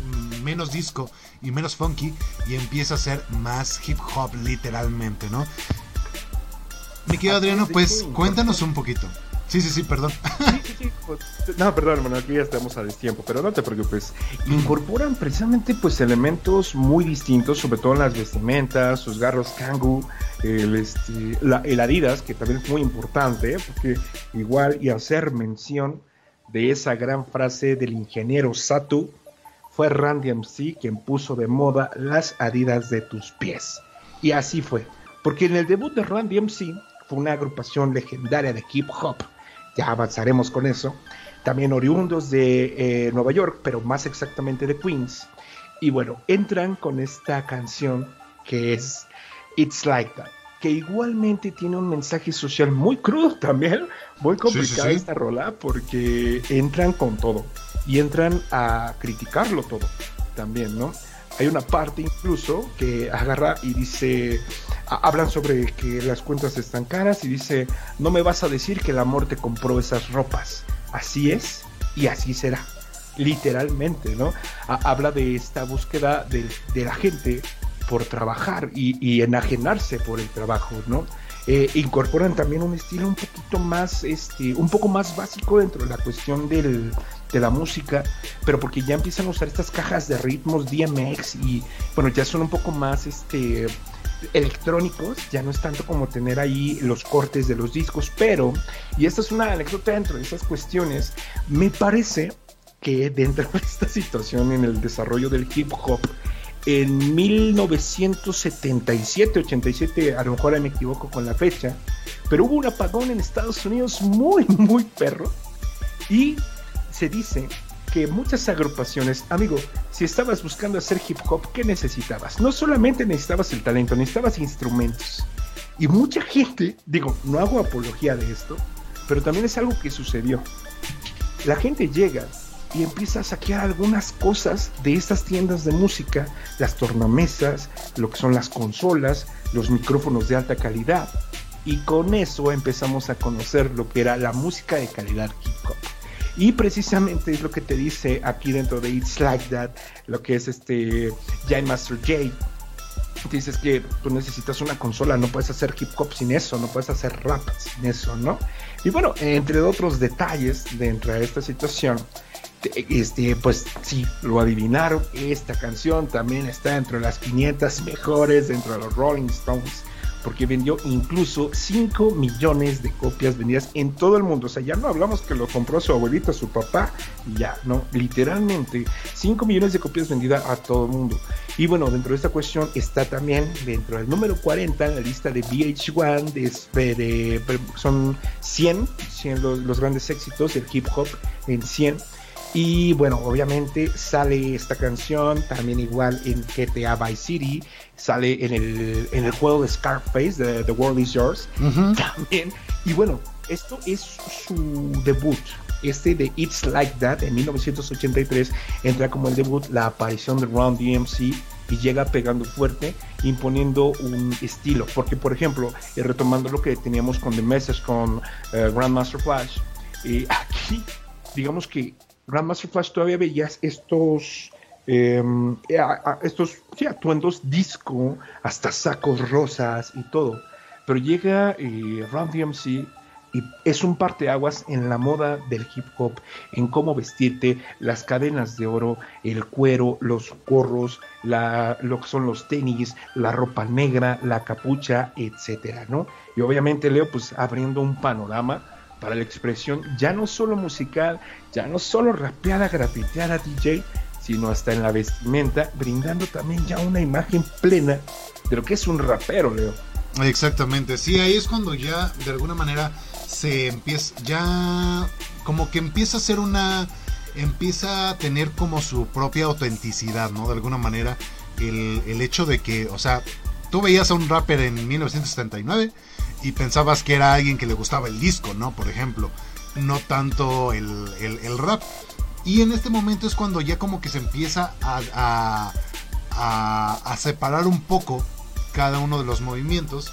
menos disco y menos funky y empieza a ser más hip hop literalmente, ¿no? Mi querido Adriano, pues cuéntanos un poquito. Sí, sí, sí, perdón. Pues, no, perdón, hermano, aquí ya estamos a destiempo, pero no te preocupes. Incorporan precisamente pues elementos muy distintos, sobre todo en las vestimentas, sus garros Kangoo, el, este, el Adidas, que también es muy importante, porque igual y hacer mención de esa gran frase del ingeniero Satu, fue Randy MC quien puso de moda las Adidas de tus pies. Y así fue, porque en el debut de Randy MC fue una agrupación legendaria de hip hop ya avanzaremos con eso. También oriundos de eh, Nueva York, pero más exactamente de Queens. Y bueno, entran con esta canción que es It's Like That, que igualmente tiene un mensaje social muy crudo también, muy complicada esta rola, porque entran con todo y entran a criticarlo todo también, ¿no? Hay una parte incluso que agarra y dice, hablan sobre que las cuentas están caras y dice, no me vas a decir que el amor te compró esas ropas. Así es y así será. Literalmente, ¿no? habla de esta búsqueda de, la gente por trabajar y, enajenarse por el trabajo, ¿no? Eh, incorporan también un estilo un poquito más, este, un poco más básico dentro de la cuestión del, de la música, pero porque ya empiezan a usar estas cajas de ritmos DMX y bueno, ya son un poco más este electrónicos, ya no es tanto como tener ahí los cortes de los discos, pero, y esta es una anécdota dentro de esas cuestiones, me parece que dentro de esta situación en el desarrollo del hip hop, en 1977, 87, a lo mejor me equivoco con la fecha, pero hubo un apagón en Estados Unidos muy, muy perro, y se dice que muchas agrupaciones, amigo, si estabas buscando hacer hip hop, ¿qué necesitabas? No solamente necesitabas el talento, necesitabas instrumentos. Y mucha gente, digo, no hago apología de esto, pero también es algo que sucedió. La gente llega y empieza a saquear algunas cosas de estas tiendas de música, las tornamesas, lo que son las consolas, los micrófonos de alta calidad. Y con eso empezamos a conocer lo que era la música de calidad hip hop. Y precisamente es lo que te dice aquí dentro de It's Like That, lo que es este Giant Master J. Dices que tú necesitas una consola, no puedes hacer hip hop sin eso, no puedes hacer rap sin eso, ¿no? Y bueno, entre otros detalles dentro de esta situación, este, pues sí, lo adivinaron, esta canción también está dentro de las 500 mejores dentro de los Rolling Stones porque vendió incluso 5 millones de copias vendidas en todo el mundo. O sea, ya no hablamos que lo compró su abuelita, su papá, ya, no, literalmente 5 millones de copias vendidas a todo el mundo. Y bueno, dentro de esta cuestión está también dentro del número 40 en la lista de VH1, de, son 100, 100 los, los grandes éxitos del hip hop en 100 y bueno, obviamente sale esta canción también igual en GTA Vice City, sale en el, en el juego de Scarface, de The World Is Yours, también. Y bueno, esto es su debut. Este de It's Like That en 1983 entra como el debut la aparición de Ron DMC y llega pegando fuerte, imponiendo un estilo. Porque, por ejemplo, retomando lo que teníamos con The Message, con eh, Grandmaster Flash, eh, aquí digamos que Grandmaster Flash todavía veías estos em, estos atuendos disco, hasta sacos rosas y todo. Pero llega eh, Run DMC y es un parteaguas en la moda del hip hop, en cómo vestirte, las cadenas de oro, el cuero, los gorros, lo que son los tenis, la ropa negra, la capucha, etcétera, ¿no? Y obviamente Leo, pues abriendo un panorama para la expresión ya no solo musical, ya no solo rapeada, grafiteada DJ, sino hasta en la vestimenta, brindando también ya una imagen plena de lo que es un rapero, Leo. Exactamente, sí, ahí es cuando ya de alguna manera se empieza, ya como que empieza a ser una, empieza a tener como su propia autenticidad, ¿no? De alguna manera, el, el hecho de que, o sea, tú veías a un rapper en 1979 y pensabas que era alguien que le gustaba el disco, ¿no? Por ejemplo, no tanto el, rap. Y en este momento es cuando ya como que se empieza a, a, separar un poco cada uno de los movimientos.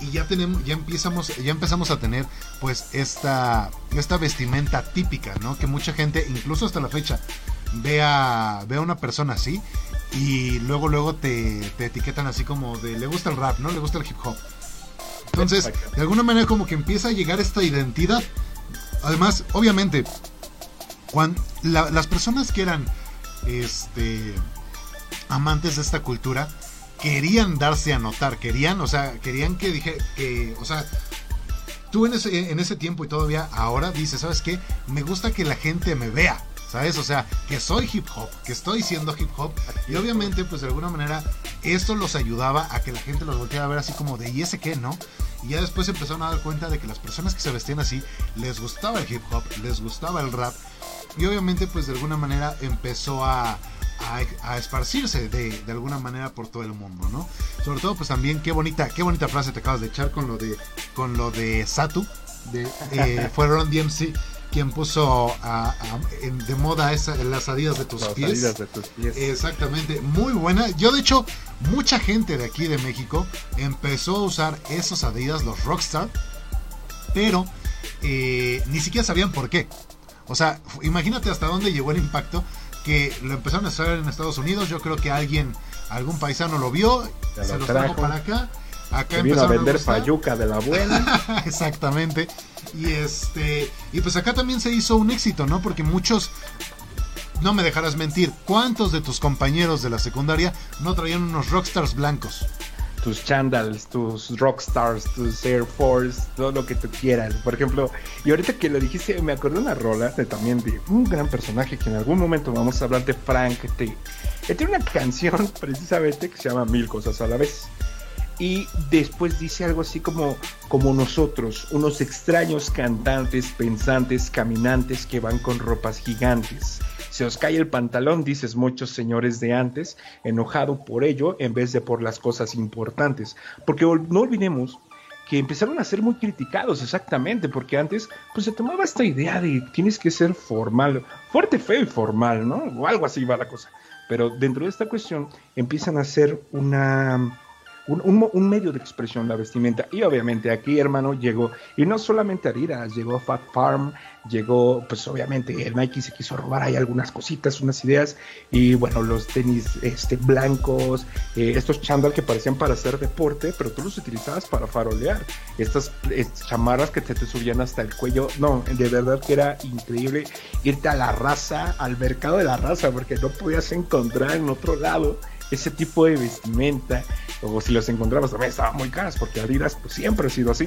Y ya tenemos ya empezamos ya empezamos a tener pues esta esta vestimenta típica no que mucha gente incluso hasta la fecha ve a, ve a una persona así y luego luego te, te etiquetan así como de le gusta el rap no le gusta el hip hop entonces, de alguna manera como que empieza a llegar esta identidad. Además, obviamente, las personas que eran este amantes de esta cultura querían darse a notar, querían, o sea, querían que dije que, o sea, tú en ese, tiempo y todavía ahora dices, ¿sabes qué? Me gusta que la gente me vea. ¿Sabes? O sea, que soy hip hop, que estoy siendo hip hop. Y obviamente, pues de alguna manera, esto los ayudaba a que la gente los volteara a ver así como de, ¿y ese qué, no? Y ya después empezaron a dar cuenta de que las personas que se vestían así les gustaba el hip hop, les gustaba el rap. Y obviamente, pues de alguna manera empezó a, a, esparcirse de, de, alguna manera por todo el mundo, ¿no? Sobre todo, pues también qué bonita, qué bonita frase te acabas de echar con lo de, con lo de Satu, de, eh, fue Ron DMC quien puso de moda esa, las adidas de tus pies. de tus pies. Exactamente, muy buena. Yo de hecho, mucha gente de aquí de México empezó a usar esos adidas, los Rockstar, pero eh, ni siquiera sabían por qué. O sea, imagínate hasta dónde llegó el impacto que lo empezaron a hacer en Estados Unidos. Yo creo que alguien, algún paisano lo vio, se lo trajo para acá. Acá vino a vender payuca de la buena. Exactamente. Y este y pues acá también se hizo un éxito, ¿no? Porque muchos no me dejarás mentir, ¿cuántos de tus compañeros de la secundaria no traían unos rockstars blancos? Tus chandals, tus rockstars, tus Air Force, todo lo que tú quieras. Por ejemplo, y ahorita que lo dijiste, me acordé una rola de, también de un gran personaje que en algún momento vamos a hablar de Frank T. Él tiene una canción precisamente que se llama Mil Cosas a la vez. Y después dice algo así como, como nosotros, unos extraños cantantes, pensantes, caminantes que van con ropas gigantes se os cae el pantalón, dices muchos señores de antes, enojado por ello en vez de por las cosas importantes. Porque no olvidemos que empezaron a ser muy criticados exactamente, porque antes pues se tomaba esta idea de tienes que ser formal, fuerte, feo y formal, ¿no? O algo así va la cosa. Pero dentro de esta cuestión empiezan a ser una un, medio de expresión la vestimenta. Y obviamente aquí, hermano, llegó, y no solamente Adidas, llegó Fat Farm, llegó, pues obviamente el Nike se quiso robar ahí algunas cositas, unas ideas, y bueno, los tenis este, blancos, eh, estos chandal que parecían para hacer deporte, pero tú los utilizabas para farolear. Estas, chamarras que te, te subían hasta el cuello, no, de verdad que era increíble irte a la raza, al mercado de la raza, porque no podías encontrar en otro lado ese tipo de vestimenta, o si los encontrabas también estaban muy caras, porque Adidas pues, siempre ha sido así.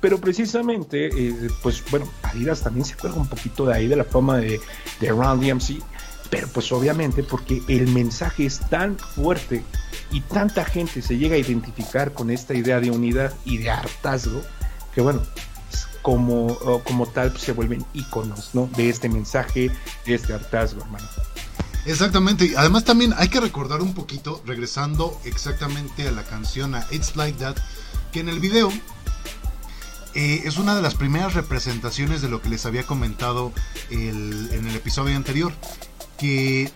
Pero precisamente, eh, pues bueno, Adidas también se cuelga un poquito de ahí de la fama de, de Round DMC, pero pues obviamente porque el mensaje es tan fuerte y tanta gente se llega a identificar con esta idea de unidad y de hartazgo, que bueno, como, como tal pues, se vuelven íconos ¿no? de este mensaje, de este hartazgo, hermano. Exactamente, además también hay que recordar un poquito, regresando exactamente a la canción a It's Like That, que en el video eh, es una de las primeras representaciones de lo que les había comentado en el episodio anterior, que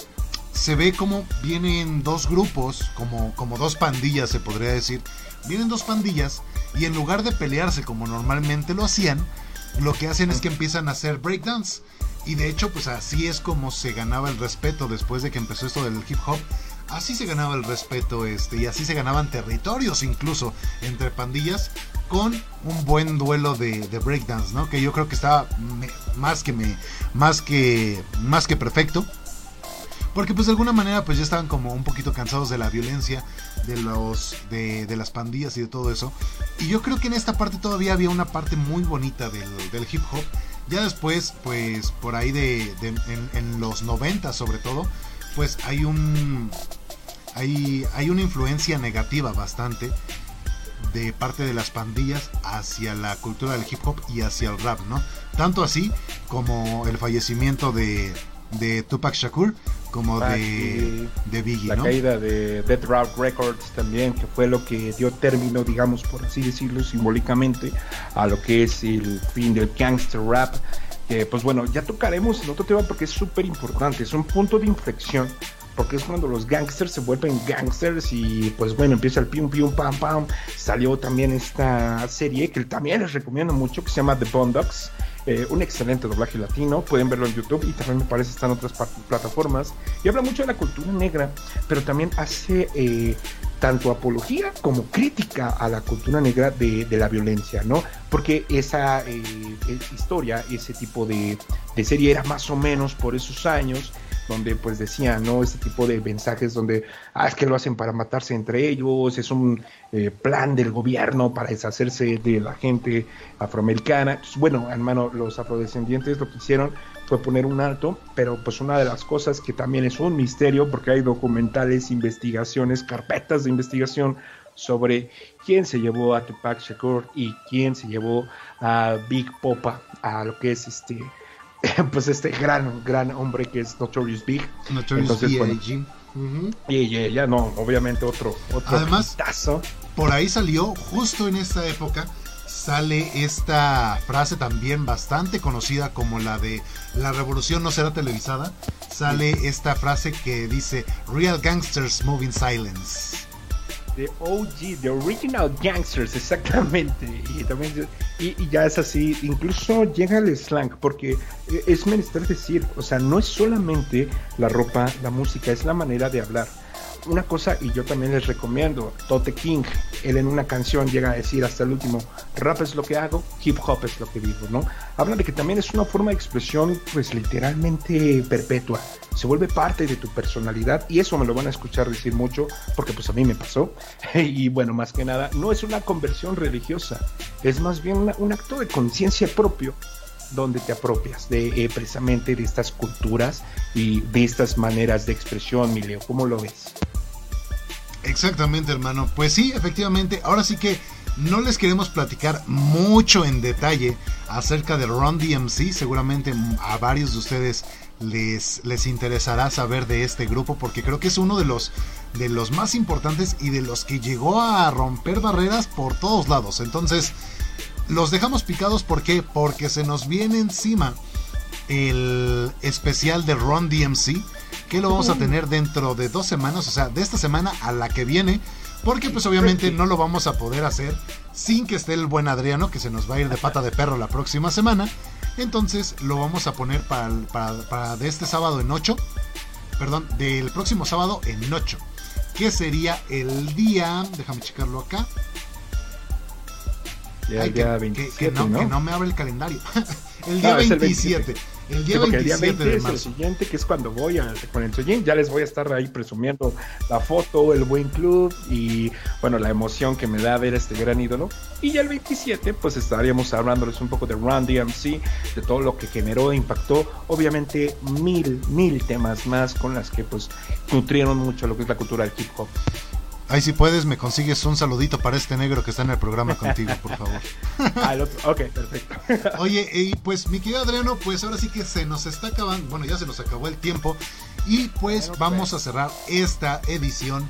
se ve como vienen dos grupos, como, como dos pandillas se podría decir, vienen dos pandillas y en lugar de pelearse como normalmente lo hacían, lo que hacen es que empiezan a hacer breakdance y de hecho, pues así es como se ganaba el respeto después de que empezó esto del hip hop. Así se ganaba el respeto este, y así se ganaban territorios incluso entre pandillas con un buen duelo de, breakdance, ¿no? Que yo creo que estaba más que me, más que más que perfecto. Porque pues de alguna manera pues ya estaban como un poquito cansados de la violencia, de los de, de, las pandillas y de todo eso. Y yo creo que en esta parte todavía había una parte muy bonita del, del hip hop ya después, pues por ahí de, en, los 90 sobre todo, pues hay un hay, hay una influencia negativa bastante de parte de las pandillas hacia la cultura del hip hop y hacia el rap, ¿no? Tanto así como el fallecimiento de, de Tupac Shakur, como de, de Biggie, la caída de Dead Rock Records también, que fue lo que dio término, digamos, por así decirlo, simbólicamente, a lo que es el fin del gangster rap. Que, pues bueno, ya tocaremos el otro tema porque es súper importante, es un punto de inflexión porque es cuando los gangsters se vuelven gangsters y pues bueno, empieza el pium pium pam pam. Salió también esta serie que también les recomiendo mucho que se llama The Bondogs eh, un excelente doblaje latino, pueden verlo en YouTube y también me parece está en otras plataformas. Y habla mucho de la cultura negra, pero también hace eh, tanto apología como crítica a la cultura negra de, la violencia, ¿no? Porque esa eh, historia, ese tipo de, de serie era más o menos por esos años donde pues decían, ¿no? Este tipo de mensajes donde, ah, es que lo hacen para matarse entre ellos, es un eh, plan del gobierno para deshacerse de la gente afroamericana. bueno, hermano, los afrodescendientes lo que hicieron fue poner un alto, pero pues una de las cosas que también es un misterio, porque hay documentales, investigaciones, carpetas de investigación sobre quién se llevó a Tupac Shakur y quién se llevó a Big Popa a lo que es este pues este gran, gran hombre que es Notorious Big. Notorious Entonces, Y ya, no, obviamente otro, otro Además, por ahí salió, justo en esta época, sale esta frase también bastante conocida como la de la revolución no será televisada. Sale esta frase que dice Real Gangsters Moving Silence. The OG, The Original Gangsters, exactamente. Y, también, y, ya es así, incluso llega el slang, porque es menester decir, o sea, no es solamente la ropa, la música, es la manera de hablar una cosa, y yo también les recomiendo, Tote King, él en una canción llega a decir hasta el último, rap es lo que hago, hip hop es lo que vivo, ¿no? Habla de que también es una forma de expresión, pues literalmente perpetua, se vuelve parte de tu personalidad, y eso me lo van a escuchar decir mucho, porque pues a mí me pasó, y bueno, más que nada, no es una conversión religiosa, es más bien un acto de conciencia propio donde te apropias de eh, precisamente de estas culturas y de estas maneras de expresión, Mileo. ¿Cómo lo ves? Exactamente, hermano. Pues sí, efectivamente. Ahora sí que no les queremos platicar mucho en detalle acerca de Ron DMC. Seguramente a varios de ustedes les, les interesará saber de este grupo porque creo que es uno de los, de los más importantes y de los que llegó a romper barreras por todos lados. Entonces, los dejamos picados ¿por qué? porque se nos viene encima el especial de Ron DMC que lo vamos a tener dentro de dos semanas, o sea, de esta semana a la que viene, porque pues obviamente no lo vamos a poder hacer sin que esté el buen Adriano, que se nos va a ir de pata de perro la próxima semana. Entonces lo vamos a poner para, para, de este sábado en 8, perdón, del próximo sábado en 8, que sería el día, déjame checarlo acá. que, no, me abre el calendario. el día 27. El día, 20 es el siguiente, que es cuando voy a, con el Soyin. Ya les voy a estar ahí presumiendo la foto, el buen club y, bueno, la emoción que me da ver este gran ídolo. Y ya el 27, pues estaríamos hablándoles un poco de Run DMC, de todo lo que generó, impactó. Obviamente, mil, mil temas más con las que, pues, nutrieron mucho lo que es la cultura del hip hop. Ahí si puedes me consigues un saludito para este negro que está en el programa contigo, por favor. ok, perfecto. Oye, y pues mi querido Adriano, pues ahora sí que se nos está acabando, bueno, ya se nos acabó el tiempo y pues vamos a cerrar esta edición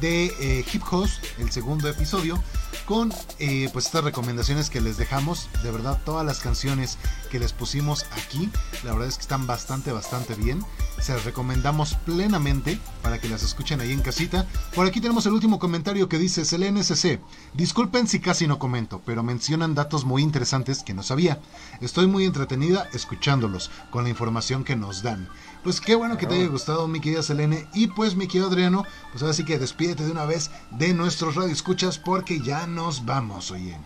de eh, Hip Host, el segundo episodio, con eh, pues estas recomendaciones que les dejamos. De verdad, todas las canciones que les pusimos aquí, la verdad es que están bastante, bastante bien. Se las recomendamos plenamente para que las escuchen ahí en casita. Por aquí tenemos el último comentario que dice SC. Disculpen si casi no comento, pero mencionan datos muy interesantes que no sabía. Estoy muy entretenida escuchándolos con la información que nos dan. Pues qué bueno que te haya gustado, mi querida Selene. Y pues, mi querido Adriano, pues ahora sí que despídete de una vez de nuestros radioescuchas porque ya nos vamos, oye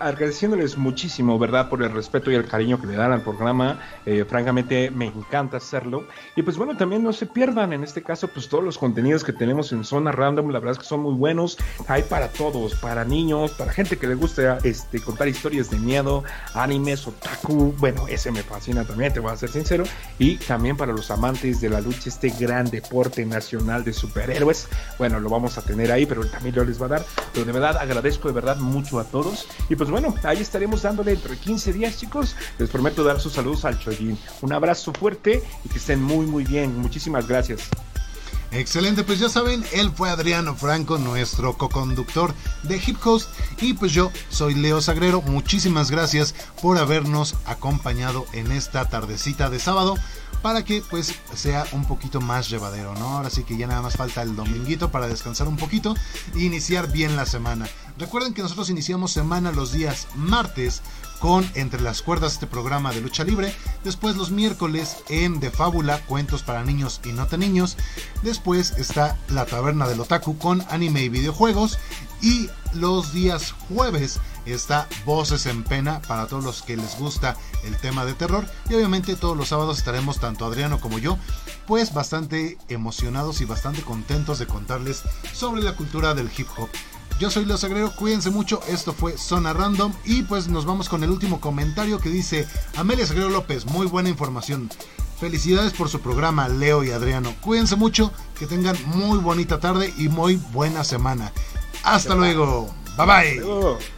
agradeciéndoles muchísimo, ¿verdad? Por el respeto y el cariño que le dan al programa. Eh, francamente, me encanta hacerlo. Y pues bueno, también no se pierdan, en este caso, pues todos los contenidos que tenemos en Zona Random, la verdad es que son muy buenos. Hay para todos, para niños, para gente que le gusta este, contar historias de miedo, animes, otaku. Bueno, ese me fascina también, te voy a ser sincero. Y también para los amantes de la lucha, este gran deporte nacional de superhéroes. Bueno, lo vamos a tener ahí, pero también lo les va a dar. Pero de verdad, agradezco de verdad mucho a todos y pues bueno, ahí estaremos dándole dentro de 15 días, chicos. Les prometo dar sus saludos al Choyin. Un abrazo fuerte y que estén muy, muy bien. Muchísimas gracias. Excelente, pues ya saben, él fue Adriano Franco, nuestro co-conductor de Hip Coast. Y pues yo soy Leo Sagrero. Muchísimas gracias por habernos acompañado en esta tardecita de sábado para que pues sea un poquito más llevadero, ¿no? Ahora sí que ya nada más falta el dominguito para descansar un poquito e iniciar bien la semana. Recuerden que nosotros iniciamos semana los días martes con Entre las cuerdas este programa de lucha libre, después los miércoles en De Fábula, cuentos para niños y no tan niños, después está La Taberna del Otaku con anime y videojuegos y los días jueves está Voces en Pena para todos los que les gusta el tema de terror. Y obviamente todos los sábados estaremos, tanto Adriano como yo, pues bastante emocionados y bastante contentos de contarles sobre la cultura del hip hop. Yo soy Leo Sagrero, cuídense mucho, esto fue Zona Random y pues nos vamos con el último comentario que dice Amelia Sagrero López, muy buena información. Felicidades por su programa, Leo y Adriano. Cuídense mucho, que tengan muy bonita tarde y muy buena semana. Hasta luego. Bye bye.